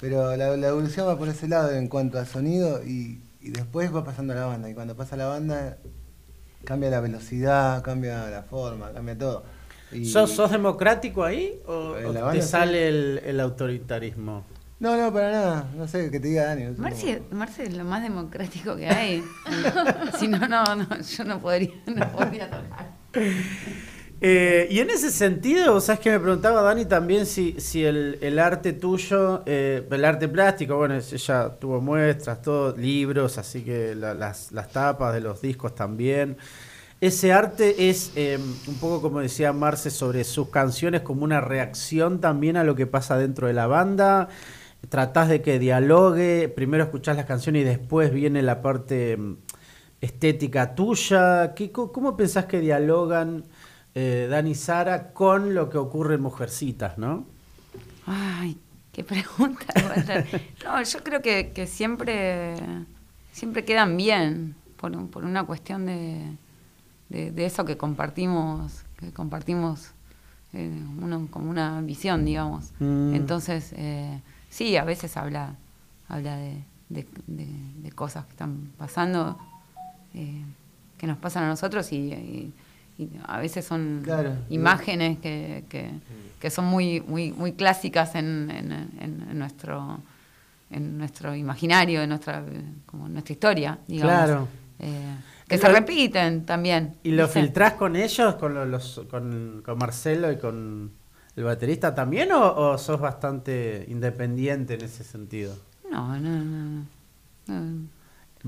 pero la, la evolución va por ese lado en cuanto al sonido y, y después va pasando la banda. Y cuando pasa la banda, cambia la velocidad, cambia la forma, cambia todo. Y- ¿Sos, sos democrático ahí o, la te banda, sí. sale el, el autoritarismo? No, no, para nada. No sé, que te diga Dani. Marce, cómo- Marce es lo más democrático que hay. (laughs) si no, no, no, yo no podría, no podría tocar. (laughs) Eh, y en ese sentido, ¿sabes que me preguntaba Dani también si, si el, arte tuyo, eh, el arte plástico, bueno, ella tuvo muestras, todo, libros, así que la- las, las tapas de los discos también. Ese arte es eh, un poco como decía Marce sobre sus canciones, como una reacción también a lo que pasa dentro de la banda. Tratás de que dialogue, primero escuchás las canciones y después viene la parte mm, estética tuya. ¿Qué, ¿Cómo pensás que dialogan? Eh, Dani Sara con lo que ocurre en Mujercitas, ¿no? Ay, qué pregunta. (laughs) No, yo creo que, que siempre, siempre quedan bien por, un- por una cuestión de, de, de eso que compartimos, que compartimos eh, uno- como una visión, digamos. Mm. Entonces, eh, sí, a veces habla, habla de, de- de- de cosas que están pasando, eh, que nos pasan a nosotros y, y- y a veces son Claro. imágenes que, que, que son muy, muy, muy clásicas en, en- en- nuestro en nuestro imaginario, en nuestra, como en nuestra historia, digamos. Claro. Eh, que se repiten también. ¿Y lo ¿viste? filtrás con ellos, con, lo- los, con, con Marcelo y con el baterista también, o, o sos bastante independiente en ese sentido? No, no, no. no.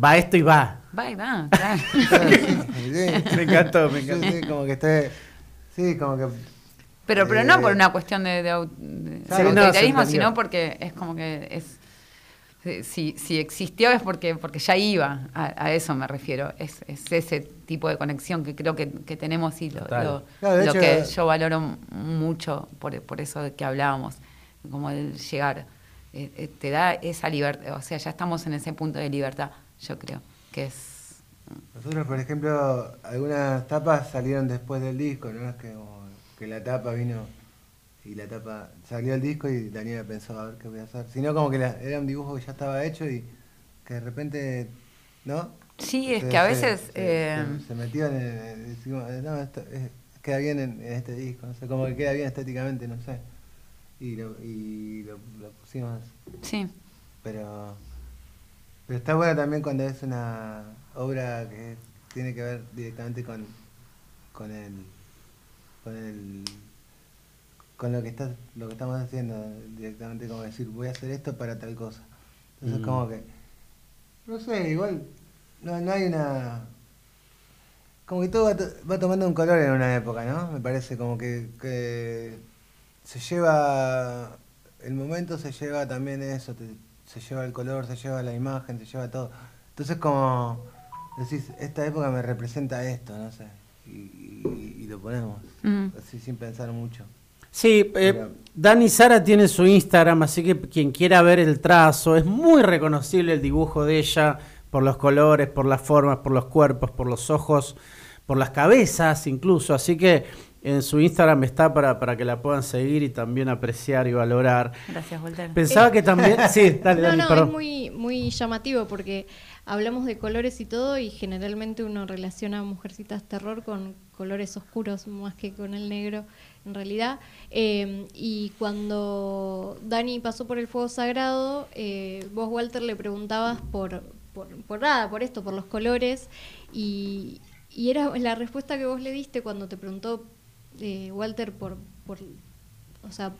Va esto y va. Va y va, (laughs) claro. Sí, Me encantó, me encantó. sí, como que esté. Sí, como que. Pero, pero no Eh, por una cuestión de, autoritarismo, sino porque es como que es si, si existió es porque porque ya iba, a, a eso me refiero. Es, es ese tipo de conexión que creo que, que tenemos y lo, lo- Claro, de lo hecho- que yo valoro mucho por, por eso de que hablábamos, como el llegar. eh, eh, te da esa libertad, o sea, ya estamos en ese punto de libertad, yo creo, que es... Nosotros, por ejemplo, algunas tapas salieron después del disco, no es que, la tapa vino y la tapa salió el disco y Daniela pensó a ver qué voy a hacer. Sino como que la- era un dibujo que ya estaba hecho y que de repente, ¿no? Sí, es que a veces... se, eh, se- se metió en el, decimos, eh, no, esto eh, queda bien en, en este disco, no sé, como que queda bien estéticamente, no sé. Y lo, y lo, lo pusimos sí. pero pero está bueno también cuando es una obra que tiene que ver directamente con con el con el con lo que está lo que estamos haciendo directamente como decir voy a hacer esto para tal cosa entonces Mm. como que no sé igual no, no hay una como que todo va, to- va tomando un color en una época no me parece como que, que se lleva el momento se lleva también eso te- se lleva el color se lleva la imagen se lleva todo. Entonces como decís esta época me representa esto no sé y, y- y lo ponemos Mm. así sin pensar mucho. Sí, eh, Dani Sara tiene su Instagram, así que quien quiera ver el trazo, es muy reconocible el dibujo de ella por los colores, por las formas, por los cuerpos, por los ojos, por las cabezas incluso, así que en su Instagram está para, para que la puedan seguir y también apreciar y valorar. Gracias, Walter. Pensaba que también... (laughs) Sí, dale, No, Dani, no, perdón. es muy, muy llamativo porque hablamos de colores y todo y generalmente uno relaciona a Mujercitas Terror con colores oscuros más que con el negro en realidad. Eh, y cuando Dani pasó por el fuego sagrado, eh, vos Walter le preguntabas por, por, por nada, por esto, por los colores y, y era la respuesta que vos le diste cuando te preguntó eh, Walter por, por o sea,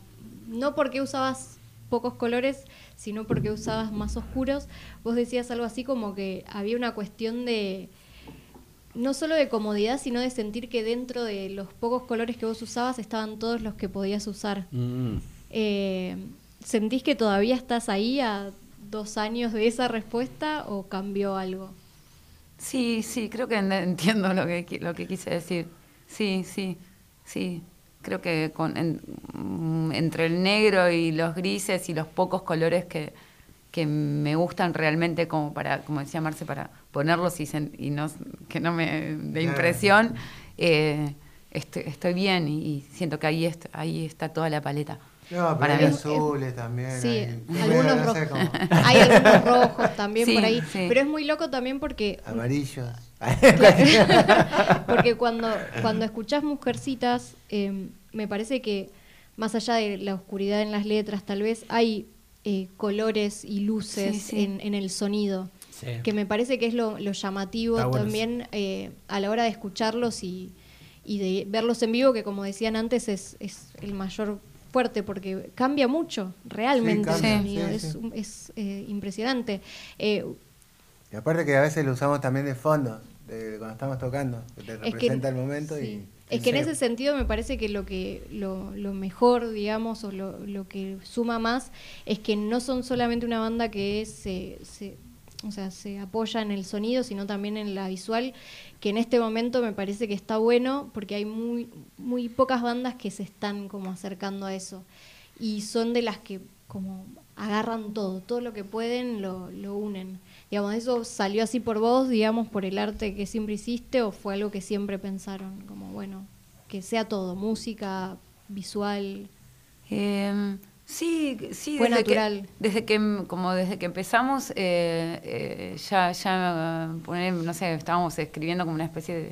no porque usabas pocos colores, sino porque usabas más oscuros, vos decías algo así como que había una cuestión de, no solo de comodidad, sino de sentir que dentro de los pocos colores que vos usabas estaban todos los que podías usar. Mm. Eh, ¿Sentís que todavía estás ahí a dos años de esa respuesta o cambió algo? Sí, sí, creo que en- entiendo lo que, lo que quise decir. Sí, sí, sí. Creo que con, en- mm, entre el negro y los grises y los pocos colores que, que me gustan realmente como para, como decía Marce, para ponerlos y, sen- y no, que no me dé impresión, eh, estoy, estoy bien y, y siento que ahí, est- ahí está toda la paleta. No pero Para hay mí. azules también Sí, hay- algunos no sé, rojos. como (laughs) Hay algunos rojos también Sí, por ahí. sí. Pero es muy loco también porque amarillos Porque cuando, cuando escuchás Mujercitas, eh, me parece que más allá de la oscuridad en las letras, tal vez hay eh, colores y luces Sí, sí. En, en el sonido, Sí. que me parece que es lo, lo llamativo bueno también eh, a la hora de escucharlos y, y de verlos en vivo, que como decían antes es, es el mayor fuerte porque cambia mucho realmente el cambia, sí, es, sí. es, eh, impresionante. Eh, y aparte que a veces lo usamos también de fondo de cuando estamos tocando que te que- representa el momento sí. y es que en Sí. ese sentido me parece que lo que lo, lo mejor digamos o lo, lo que suma más es que no son solamente una banda que es, se, se, o sea, se apoya en el sonido, sino también en la visual, que en este momento me parece que está bueno porque hay muy, muy pocas bandas que se están como acercando a eso. Y son de las que como agarran todo, todo lo que pueden lo, lo unen. Digamos, ¿eso salió así por vos, digamos, por el arte que siempre hiciste o fue algo que siempre pensaron? Como, bueno, que sea todo, música, visual. Eh, sí, sí, Fue desde natural. Que, desde que, como desde que empezamos, eh, eh, ya, ya, poner, no sé, estábamos escribiendo como una especie de,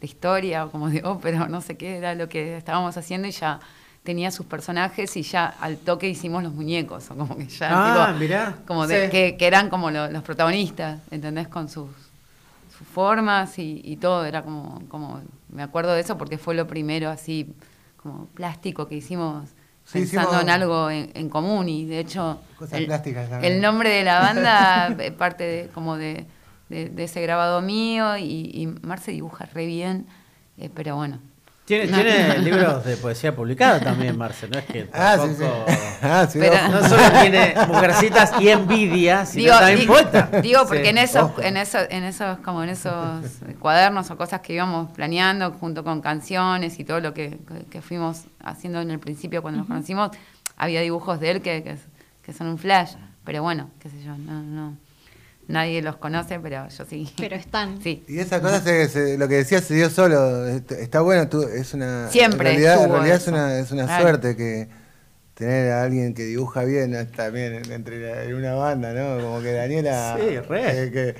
de historia o como de ópera o no sé qué era lo que estábamos haciendo y ya tenía sus personajes y ya al toque hicimos los muñecos, o como que ya, Ah, tipo, mirá, como de, sí. que, que eran como lo- los protagonistas, ¿entendés? Con sus, sus formas y, y todo, era como, como, me acuerdo de eso porque fue lo primero así, como plástico que hicimos Sí, pensando hicimos- en algo en, en común y de hecho Cosas el, plásticas también. el nombre de la banda (laughs) eh, parte de, como de, de- de ese grabado mío y, y Marce dibuja re bien, eh, pero bueno. Tiene, No. tiene libros de poesía publicados también, Marce, no es que Ah, sí. Ah, sí, Pero-. No solo tiene mujercitas y envidia, sino también di- poeta. digo porque Sí. en esos, Ojo. en esos, en esos, como en esos cuadernos o cosas que íbamos planeando junto con canciones y todo lo que, que- que fuimos haciendo en el principio cuando nos conocimos, había dibujos de él que, que, que son un flash. Pero bueno, qué sé yo, no, no. Nadie los conoce, pero yo sí. Pero están. Sí. Y esa cosa, se- se- lo que decías se dio solo. Est- Está bueno, tú, es una. Siempre En realidad, en realidad es una, es una Claro. suerte que tener a alguien que dibuja bien eh, también en- entre la- en una banda, ¿no? Como que Daniela. Sí, re. Que, que-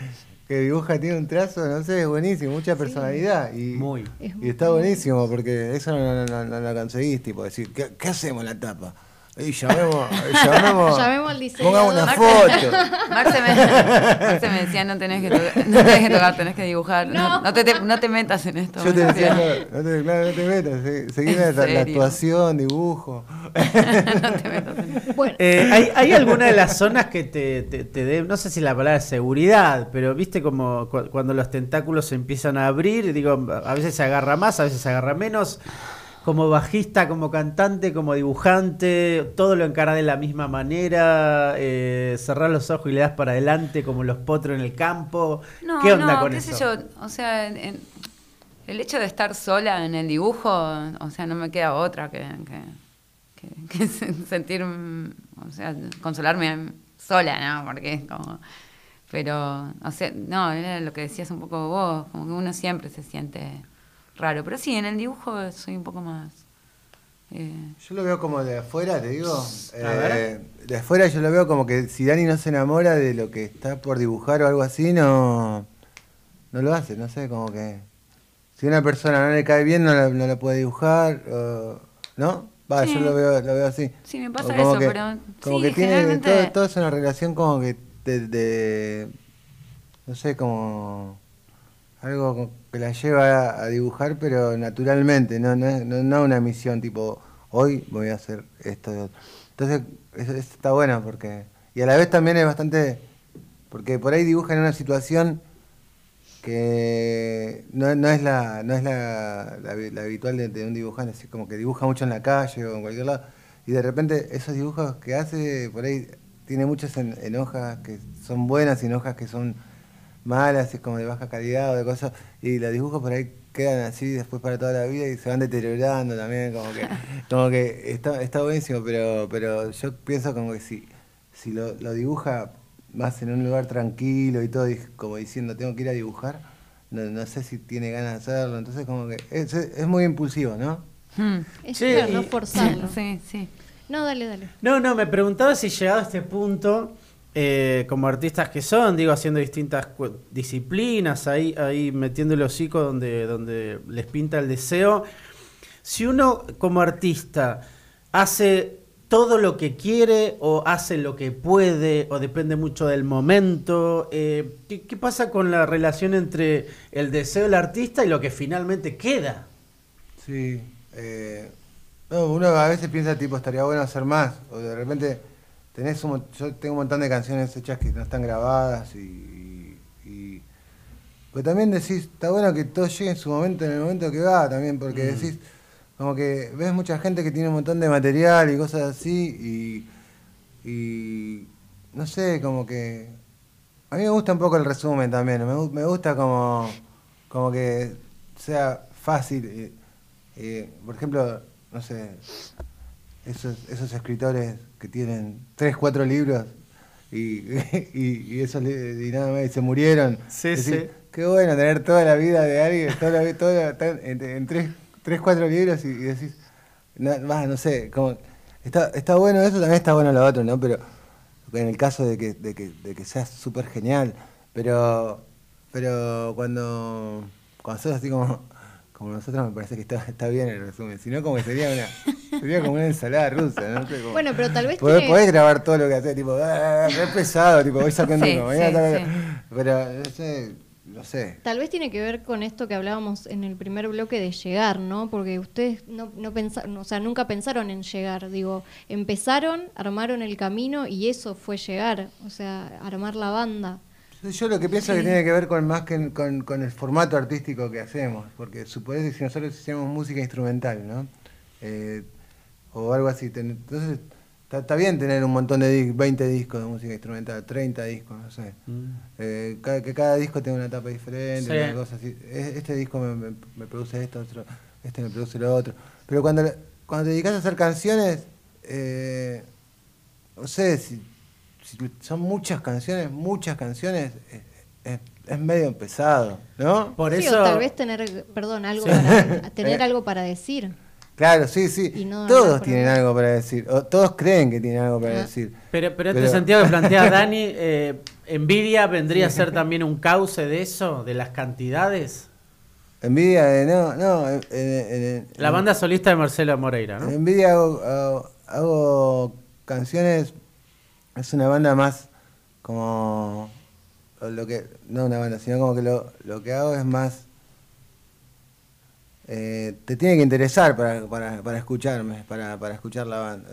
que dibuja, tiene un trazo, no sé, es buenísimo, mucha personalidad. Y, Muy. Y está buenísimo porque eso no, no, no, no lo conseguís, tipo, decir, ¿qué, qué hacemos en la tapa? Y llamemos, llamemos, (laughs) Llamemos al diseñador. pongamos una Marce- foto. Marce me, Marce me decía, no tenés que, tocar, no tenés que tocar, tenés que dibujar. No, No. no te, te- no te metas en esto. Yo te decía, no, no te, claro, no te metas, se- seguí ¿En la, actuación, dibujo. (laughs) no te metas en esto. Bueno, Eh, ¿hay, ¿Hay alguna de las zonas que te, te, te dé, no sé si la palabra es seguridad, pero viste como cu- cuando los tentáculos se empiezan a abrir, digo, a veces se agarra más, a veces se agarra menos. Como bajista, como cantante, como dibujante, todo lo encara de la misma manera, eh, cerrar los ojos y le das para adelante como los potros en el campo. No, ¿Qué onda no, con qué eso? sé yo, o sea, en- en- el hecho de estar sola en el dibujo, o sea, no me queda otra que, que, que- (laughs) que sen- sentir, o sea, consolarme sola, ¿no? Porque es como... Pero, o sea, no, era lo que decías un poco vos, como que uno siempre se siente raro. Pero sí, en el dibujo soy un poco más... eh, Yo lo veo como de afuera, te digo. Eh, de afuera yo lo veo como que si Dani no se enamora de lo que está por dibujar o algo así, no, no lo hace, no sé, como que... Si a una persona no le cae bien, no la, no la puede dibujar, ¿no? Va, Sí. yo lo veo, lo veo así. Sí, me pasa como eso, que- pero Como sí, que tiene, generalmente- todo, todo es una relación como que de, de- no sé, como algo que la lleva a, dibujar, pero naturalmente, no, no, no, no una misión tipo, hoy voy a hacer esto. y otro. Entonces, eso, está bueno porque... Y a la vez también es bastante... Porque por ahí dibuja en una situación que no, no es la no es la, habitual de, de un dibujante, así como que dibuja mucho en la calle o en cualquier lado, y de repente esos dibujos que hace, por ahí tiene muchas en, en hojas que son buenas y en hojas que son malas, es como de baja calidad o de cosas, y los dibujos por ahí quedan así después para toda la vida y se van deteriorando también, como que, (laughs) como que está, está buenísimo, pero, pero yo pienso como que si, si lo, lo dibuja más en un lugar tranquilo y todo, y como diciendo tengo que ir a dibujar, no, no sé si tiene ganas de hacerlo, entonces como que es, es muy impulsivo, ¿no? hmm. es Sí, claro, no forzarlo. Sí, sí. No, dale, dale. No, no, me preguntaba si llegado a este punto, eh, como artistas que son, digo, haciendo distintas disciplinas, ahí, ahí metiendo el hocico donde, donde les pinta el deseo, si uno como artista hace todo lo que quiere o hace lo que puede o depende mucho del momento, eh, ¿qué, pasa con la relación entre el deseo del artista y lo que finalmente queda? Sí. eh, no, uno a veces piensa, tipo, estaría bueno hacer más. O de repente tenés un, yo tengo un montón de canciones hechas que no están grabadas y... y pero también decís, está bueno que todo llegue en su momento, en el momento que va también, porque decís, como que ves mucha gente que tiene un montón de material y cosas así y... y no sé, como que... A mí me gusta un poco el resumen también. Me, me gusta como, como que sea fácil. eh, eh, por ejemplo, no sé, esos, esos escritores que tienen tres, cuatro libros y, (laughs) y, y esos y nada más y se murieron. Sí, Decir, sí. Qué bueno tener toda la vida de alguien, toda la, toda en, en tres, tres, cuatro libros y, y decís, no, va, no sé, como, está, está bueno eso, también está bueno lo otro, ¿no? Pero en el caso de que, de que, de que sea súper genial, pero, pero cuando, cuando sos así como, como nosotros me parece que está, está bien el resumen, si no como que sería una, sería como una ensalada rusa, ¿no? como- Bueno, pero tal vez Podés, tiene- podés grabar todo lo que haces, tipo, ah, es pesado, tipo, voy sacando Sí, uno, mañana sí, tal- Pero, no sé, no sé. Tal vez tiene que ver con esto que hablábamos en el primer bloque de llegar, ¿no? Porque ustedes no, no pensaron, o sea, nunca pensaron en llegar. Digo, empezaron, armaron el camino y eso fue llegar, o sea, armar la banda. Yo lo que pienso es que tiene que ver con más que con, con el formato artístico que hacemos, porque suponés que si nosotros hiciéramos música instrumental, ¿no? Eh, o algo así, ten- entonces está, bien tener un montón de dis- 20 discos de música instrumental, 30 discos, no sé. Eh, ca- que cada disco tenga una etapa diferente, Sí. una cosa así. E- Este disco me, me- me produce esto, otro, este me produce lo otro. Pero cuando, cuando te dedicas a hacer canciones, eh, no sé, si son muchas canciones, muchas canciones, eh, eh, es medio pesado, ¿no? Por Sí, eso. o tal vez tener, perdón, algo Sí. para, (laughs) tener algo para decir. Claro, sí, sí. No todos tienen algo para decir, o todos creen que tienen algo para Ah. decir. Pero, pero en Pero- este sentido que plantea (laughs) Dani, eh, ¿envidia vendría a ser también un cauce de eso, de las cantidades? Envidia de no, no. en- en- en- La banda solista de Marcelo Moreira, ¿no? Envidia hago, hago- hago canciones, es una banda más como lo que, no una banda, sino como que lo, lo que hago es más, eh, te tiene que interesar para, para, para escucharme, para, para escuchar la banda.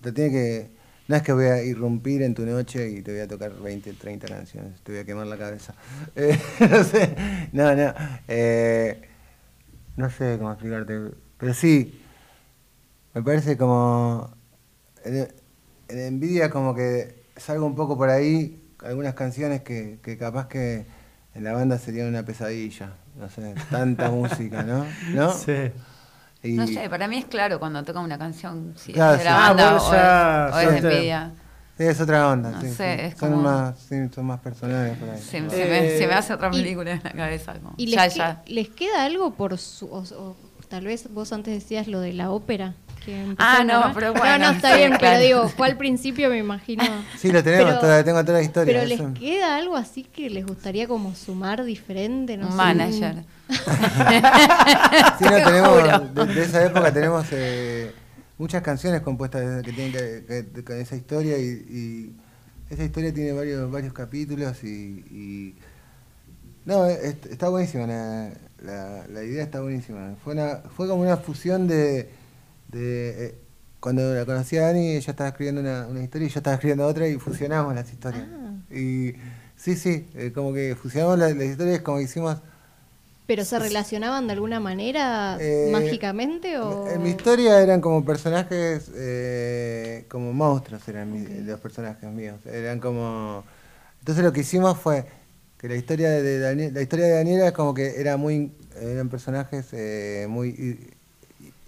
Te tiene que, no es que voy a irrumpir en tu noche y te voy a tocar 20, 30 canciones, te voy a quemar la cabeza. (laughs) Eh, no sé, no, no. eh, no sé cómo explicarte, pero sí, me parece como. En, en Envidia, como que salgo un poco por ahí. Algunas canciones que, que capaz que en la banda serían una pesadilla. No sé, tanta (laughs) música, ¿no? ¿No? Sí. Y- No sé, para mí es claro cuando toca una canción, si Claro, es de sí. la Ah, banda o, es, o es envidia. Sí, es otra onda. No sí, sé, sí. es son, como- más, sí, son más personales por ahí. Se, Eh, se me, se me hace otra y- película en la cabeza. como, ¿Y ya, les, que- ya. les queda algo por su... o- o tal vez vos antes decías lo de la ópera? Que Ah, no, a pero No, bueno, no, está sí, bien, claro. pero digo, fue al principio me imagino... Sí, lo tenemos, Pero- toda- tengo toda la historia. Pero les eso. queda algo así que les gustaría como sumar diferente, no manager. Sí, no, Te tenemos, de, de esa época tenemos eh, muchas canciones compuestas que tienen que, que- con esa historia y, y esa historia tiene varios varios capítulos y, y- no, es- está buenísima la, la- la idea está buenísima. Fue una fue como una fusión de, de, eh, cuando la conocí a Dani ella estaba escribiendo una, una historia y yo estaba escribiendo otra y fusionamos las historias. Ah. Y sí, sí, eh, como que fusionamos las, las historias como hicimos ¿Pero se relacionaban de alguna manera Eh, mágicamente o...? En mi historia eran como personajes, como monstruos eran los personajes míos. Eran como... Entonces lo que hicimos fue que la historia de Daniel, la historia de Daniela es como que era muy, eran personajes eh, muy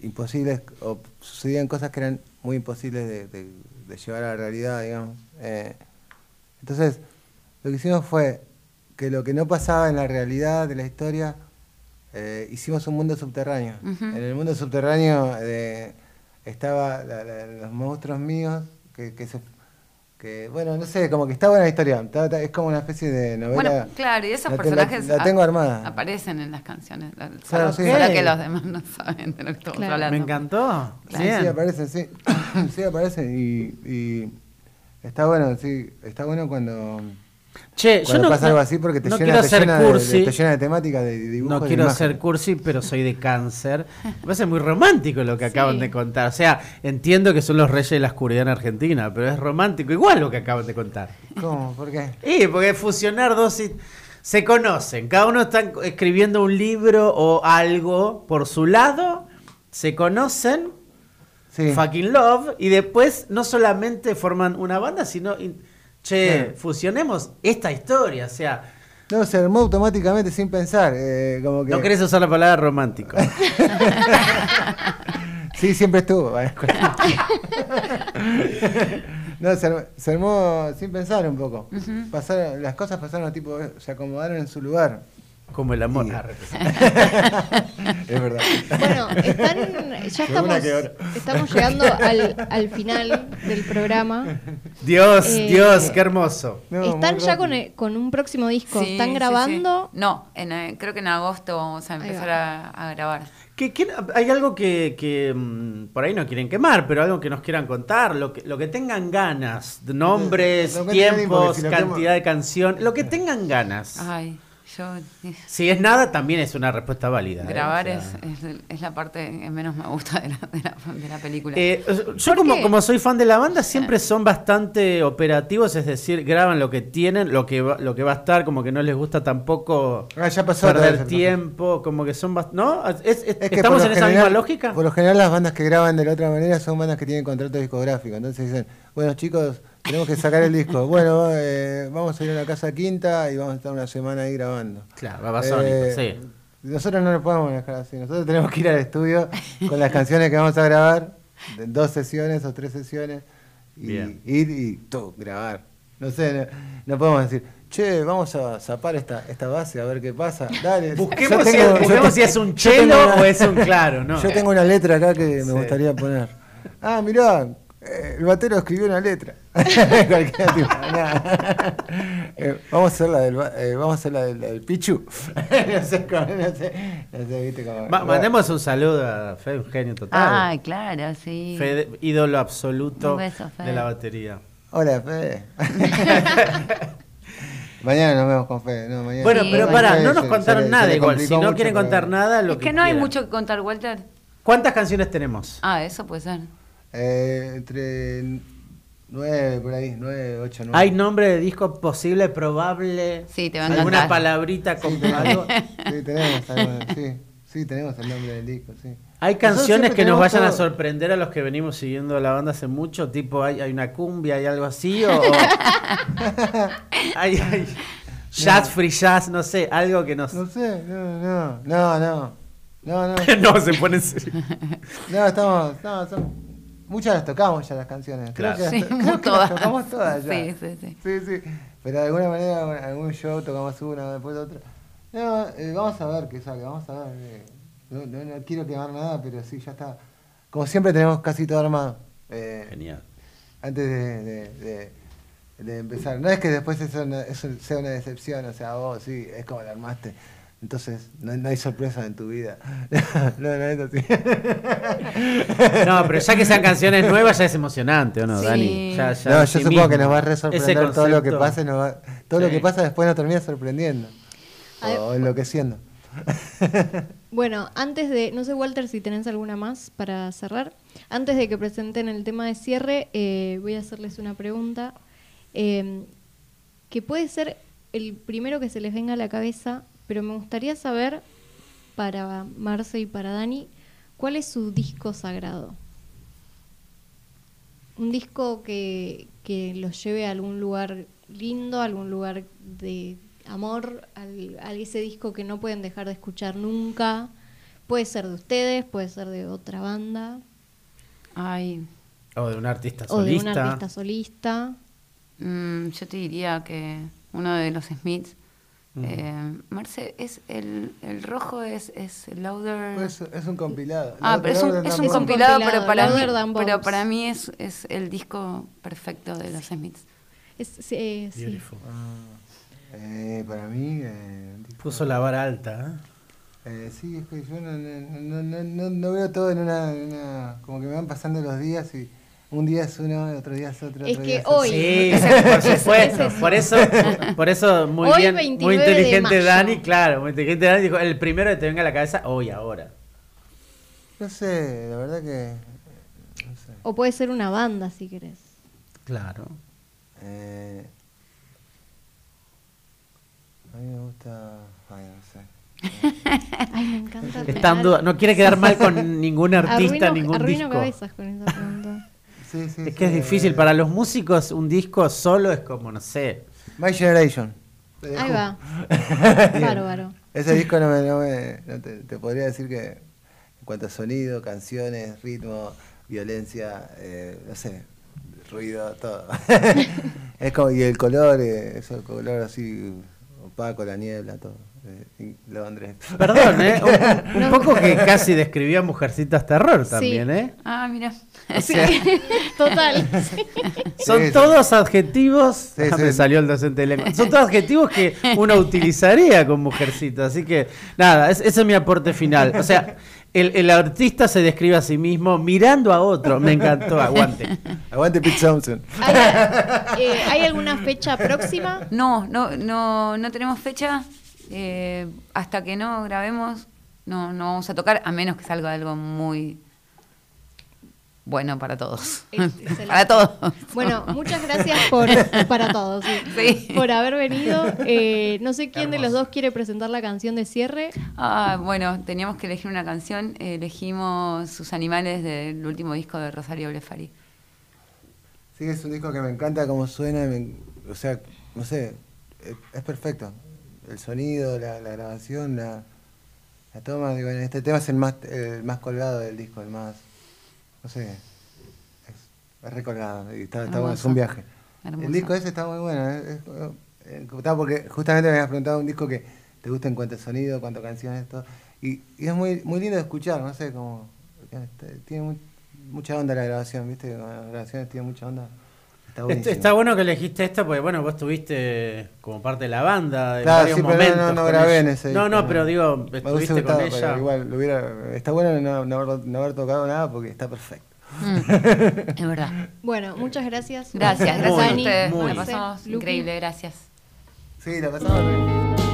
imposibles, o sucedían cosas que eran muy imposibles de, de- de llevar a la realidad, digamos. Eh, entonces, lo que hicimos fue que lo que no pasaba en la realidad de la historia, eh, hicimos un mundo subterráneo. En el mundo subterráneo eh, estaba la- la- los monstruos míos, que, que se... Que, bueno, no sé, como que está buena la historia. está- está- es como una especie de novela. Bueno, claro, y esos La personajes La, la tengo a- armada. aparecen en las canciones. la- Claro, solo, sí. que los demás no saben de lo que estamos Claro. hablando. Me encantó. Sí, sí, aparecen, sí. (coughs) sí, aparecen y, y está bueno, sí. Está bueno cuando, Che, yo cuando no, pasa no- algo así porque te, no llena, te, llena de, cursi. de- te llena de temática, de dibujos. No de quiero imágenes. ser cursi, pero soy de cáncer. Me parece muy romántico lo que Sí. acaban de contar. O sea, entiendo que son los reyes de la oscuridad en Argentina, pero es romántico igual lo que acaban de contar. ¿Cómo? ¿Por qué? Y porque fusionar dos y- se conocen, cada uno está escribiendo un libro o algo por su lado, se conocen, Sí. fucking love, y después no solamente forman una banda, sino in- che, fusionemos esta historia, o sea, No, se armó automáticamente sin pensar. eh, como que... no querés usar la palabra romántico. (laughs) Sí, siempre estuvo. Bueno, no, se armó, se armó sin pensar un poco. Pasaron, las cosas pasaron tipo, se acomodaron en su lugar. Como el amor. Sí. Ah. (laughs) Es verdad. Bueno, están, ya estamos, que otra. estamos llegando al, al final del programa. Dios, Eh, Dios, qué hermoso. No, están ya con, con un próximo disco. Sí, ¿Están grabando? sí. No, en, eh, creo que en agosto vamos a empezar va. a, a grabar. ¿Qué- qué- hay algo que, que, mm, por ahí no quieren quemar, pero algo que nos quieran contar, lo que, lo que tengan ganas, nombres, tiempos, cantidad de canción, lo que tengan ganas. Ay, yo... Si es nada, también es una respuesta válida. ¿eh? Grabar O sea, es, es, es la parte que menos me gusta de la, de la, de la película. Eh, yo ¿Por como, como soy fan de la banda siempre son bastante operativos, es decir, graban lo que tienen, lo que va, lo que va a estar, como que no les gusta tampoco Ah, ya pasó todo perder tiempo, como que son ¿no? Es- es- Es que estamos en esa general- misma lógica. Por lo general las bandas que graban de la otra manera son bandas que tienen contrato discográfico. Entonces dicen, bueno chicos, tenemos que sacar el disco. Bueno, eh, vamos a ir a la casa quinta y vamos a estar una semana ahí grabando. Claro, babasónico, Eh, sí. Nosotros no lo podemos manejar así. Nosotros tenemos que ir al estudio con las canciones que vamos a grabar, dos sesiones o tres sesiones, y Bien. ir y tú, grabar. No sé, no, no podemos decir, che, vamos a zapar esta, esta base a ver qué pasa. Dale. (laughs) Busquemos, si, es, busquemos si es un chelo o es un claro, ¿no? (laughs) Yo tengo una letra acá que me Sí. gustaría poner. Ah, mirá, el batero escribió una letra. (laughs) Cualquier tipo, nada. Eh, vamos a hacer la del, eh, vamos a hacer la del, del Pichu. (laughs) no sé cómo, no sé, no sé, viste cómo. Ma- mandemos un saludo a Fede, un genio total. Ay, claro, sí. Fede, ídolo absoluto Un beso, Fede. de la batería. Hola, Fede. (laughs) mañana nos vemos con Fede. No, mañana. Bueno, Sí, pero pará, no nos contaron se le- se nada le igual. Si no mucho, quieren contar nada, lo es que, no hay quieran. mucho que contar, Walter. ¿Cuántas canciones tenemos? Ah, eso puede ser. Eh, entre nueve, por ahí, nueve, ocho, nueve. ¿Hay nombre de disco posible, probable? Sí, te va a ¿Alguna palabrita con Sí, algo? (laughs) Sí, tenemos, algo, sí, sí, tenemos el nombre del disco, sí. ¿Hay canciones que nos vayan a sorprender a los que venimos siguiendo la banda hace mucho? Tipo, ¿hay, hay una cumbia, hay algo así? ¿O (laughs) hay, hay jazz, free jazz, no sé, algo que nos... No sé, no, no, no, no, no, no, (laughs) no, se pone en serio. no, estamos, no, son, muchas las tocamos ya las canciones, creo Claro. que, las, Sí, (laughs) creo que las tocamos todas ya. Sí, sí, sí. Sí, sí, pero de alguna manera, bueno, algún show tocamos una, después otra. No, eh, vamos a ver qué sale, vamos a ver. eh, no, no, no quiero quemar nada, pero sí, ya está. Como siempre tenemos casi todo armado. Eh, Genial. antes de, de- de- de empezar. No es que después eso, no- eso sea una decepción, o sea, vos sí, es como la armaste. Entonces, no, no hay sorpresa en tu vida. (laughs) no, no es así. No, pero ya que sean canciones nuevas ya es emocionante, ¿o no, Sí. Dani? Ya- ya No, yo sí supongo mismo. que nos va a re Ese sorprender todo lo que pase, nos va- todo lo que pasa después nos termina sorprendiendo. Ay. O enloqueciendo. (laughs) Bueno, antes de, no sé Walter si tenés alguna más para cerrar, antes de que presenten el tema de cierre, eh, voy a hacerles una pregunta eh, que puede ser el primero que se les venga a la cabeza, pero me gustaría saber para Marce y para Dani, ¿cuál es su disco sagrado? Un disco que, que los lleve a algún lugar lindo, a algún lugar de amor, al, a ese disco que no pueden dejar de escuchar nunca. Puede ser de ustedes, puede ser de otra banda Ay, O de un artista o de un solista. artista solista. mm, yo te diría que uno de los Smiths. Mm. eh, Marce, es el, el rojo es, es Louder. Pues es un compilado. Ah, pero es un, es un compilado, compilado, pero para Louder mí, pero para mí es, es el disco perfecto de los Smiths. Es, sí, eh, sí. Ah, eh, para mí. Eh, Puso la vara alta, ¿eh? eh, sí, es que yo no, no, no, no, no- no veo todo en una, en una- Como que me van pasando los días y un día es uno, otro día es otro. Es otro que día es hoy- otro. Sí, por supuesto. Por eso, por eso muy Hoy, bien, 29 muy inteligente. Dani, claro, muy inteligente Dani dijo, el primero que te venga a la cabeza hoy, ahora. No sé, la verdad que. No sé. O puede ser una banda si querés. Claro. Eh, a mí me gusta. Ay, no sé. (laughs) Ay, me encanta. Está en duda, no quiere quedar mal con ningún (laughs) artista, arruino, ningún arruino disco. cabezas con esa pregunta. Sí, sí, es que es difícil. eh. Para los músicos, un disco solo es como, no sé. My Generation. Ahí va. (laughs) Bárbaro. Ese disco no me, no me- no te, te podría decir que en cuanto a sonido, canciones, ritmo, violencia, eh, no sé, ruido, todo. (laughs) es como, y el color, eh, ese color así opaco, la niebla, todo. Eh, Londres. Perdón, ¿eh? (laughs) Un, un poco que casi describía Mujercitas Terror también, Sí. ¿eh? Ah, mira. Sí, (laughs) total. Son Sí, sí. todos adjetivos. Sí, Ah, sí. Me salió el docente de lengua. Son todos adjetivos que uno utilizaría con Mujercita. Así que, nada, es- ese es mi aporte final. O sea, el, el artista se describe a sí mismo mirando a otro. Me encantó, aguante. Aguante Pete Thompson. ¿Hay, eh, ¿hay alguna fecha próxima? No, no, no, no tenemos fecha. Eh, hasta que no grabemos, no, no vamos a tocar, a menos que salga algo muy bueno para todos. (laughs) Excelente. para todos. Bueno, muchas gracias (laughs) por para todos, sí. Sí. por haber venido. Eh, no sé quién de los dos quiere presentar la canción de cierre. Ah, bueno, teníamos que elegir una canción. elegimos Sus Animales del último disco de Rosario Blefari. Sí, es un disco que me encanta cómo suena, me- o sea, no sé, es perfecto. El sonido, la, la grabación, la, la toma, digo, este tema es el más, el más colgado del disco, el más, no sé, es, es recolgado, y está, está bueno, es un viaje. Hermoso. El disco ese está muy bueno, es- es- eh, está porque justamente me habías preguntado un disco que te gusta en cuanto a sonido, cuanto a canciones, todo, y, y es muy, muy lindo de escuchar, no sé, como, este, tiene mu- mucha onda la grabación, viste, las grabaciones tienen mucha onda. Está Est- buenísimo. Está bueno que elegiste esta porque, bueno, vos estuviste como parte de la banda. En Claro, varios sí, pero no- momentos no, no con grabé ella. en ese No, disco, no, no. pero digo, estuviste gustado, con ella. igual, lo hubiera, está bueno no, no haber, no haber tocado nada porque está perfecto. Mm, (laughs) es verdad. Bueno, muchas gracias. Gracias, gracias Muy, a ustedes. muy. La pasamos Luqui. increíble, gracias. Sí, la pasamos bien.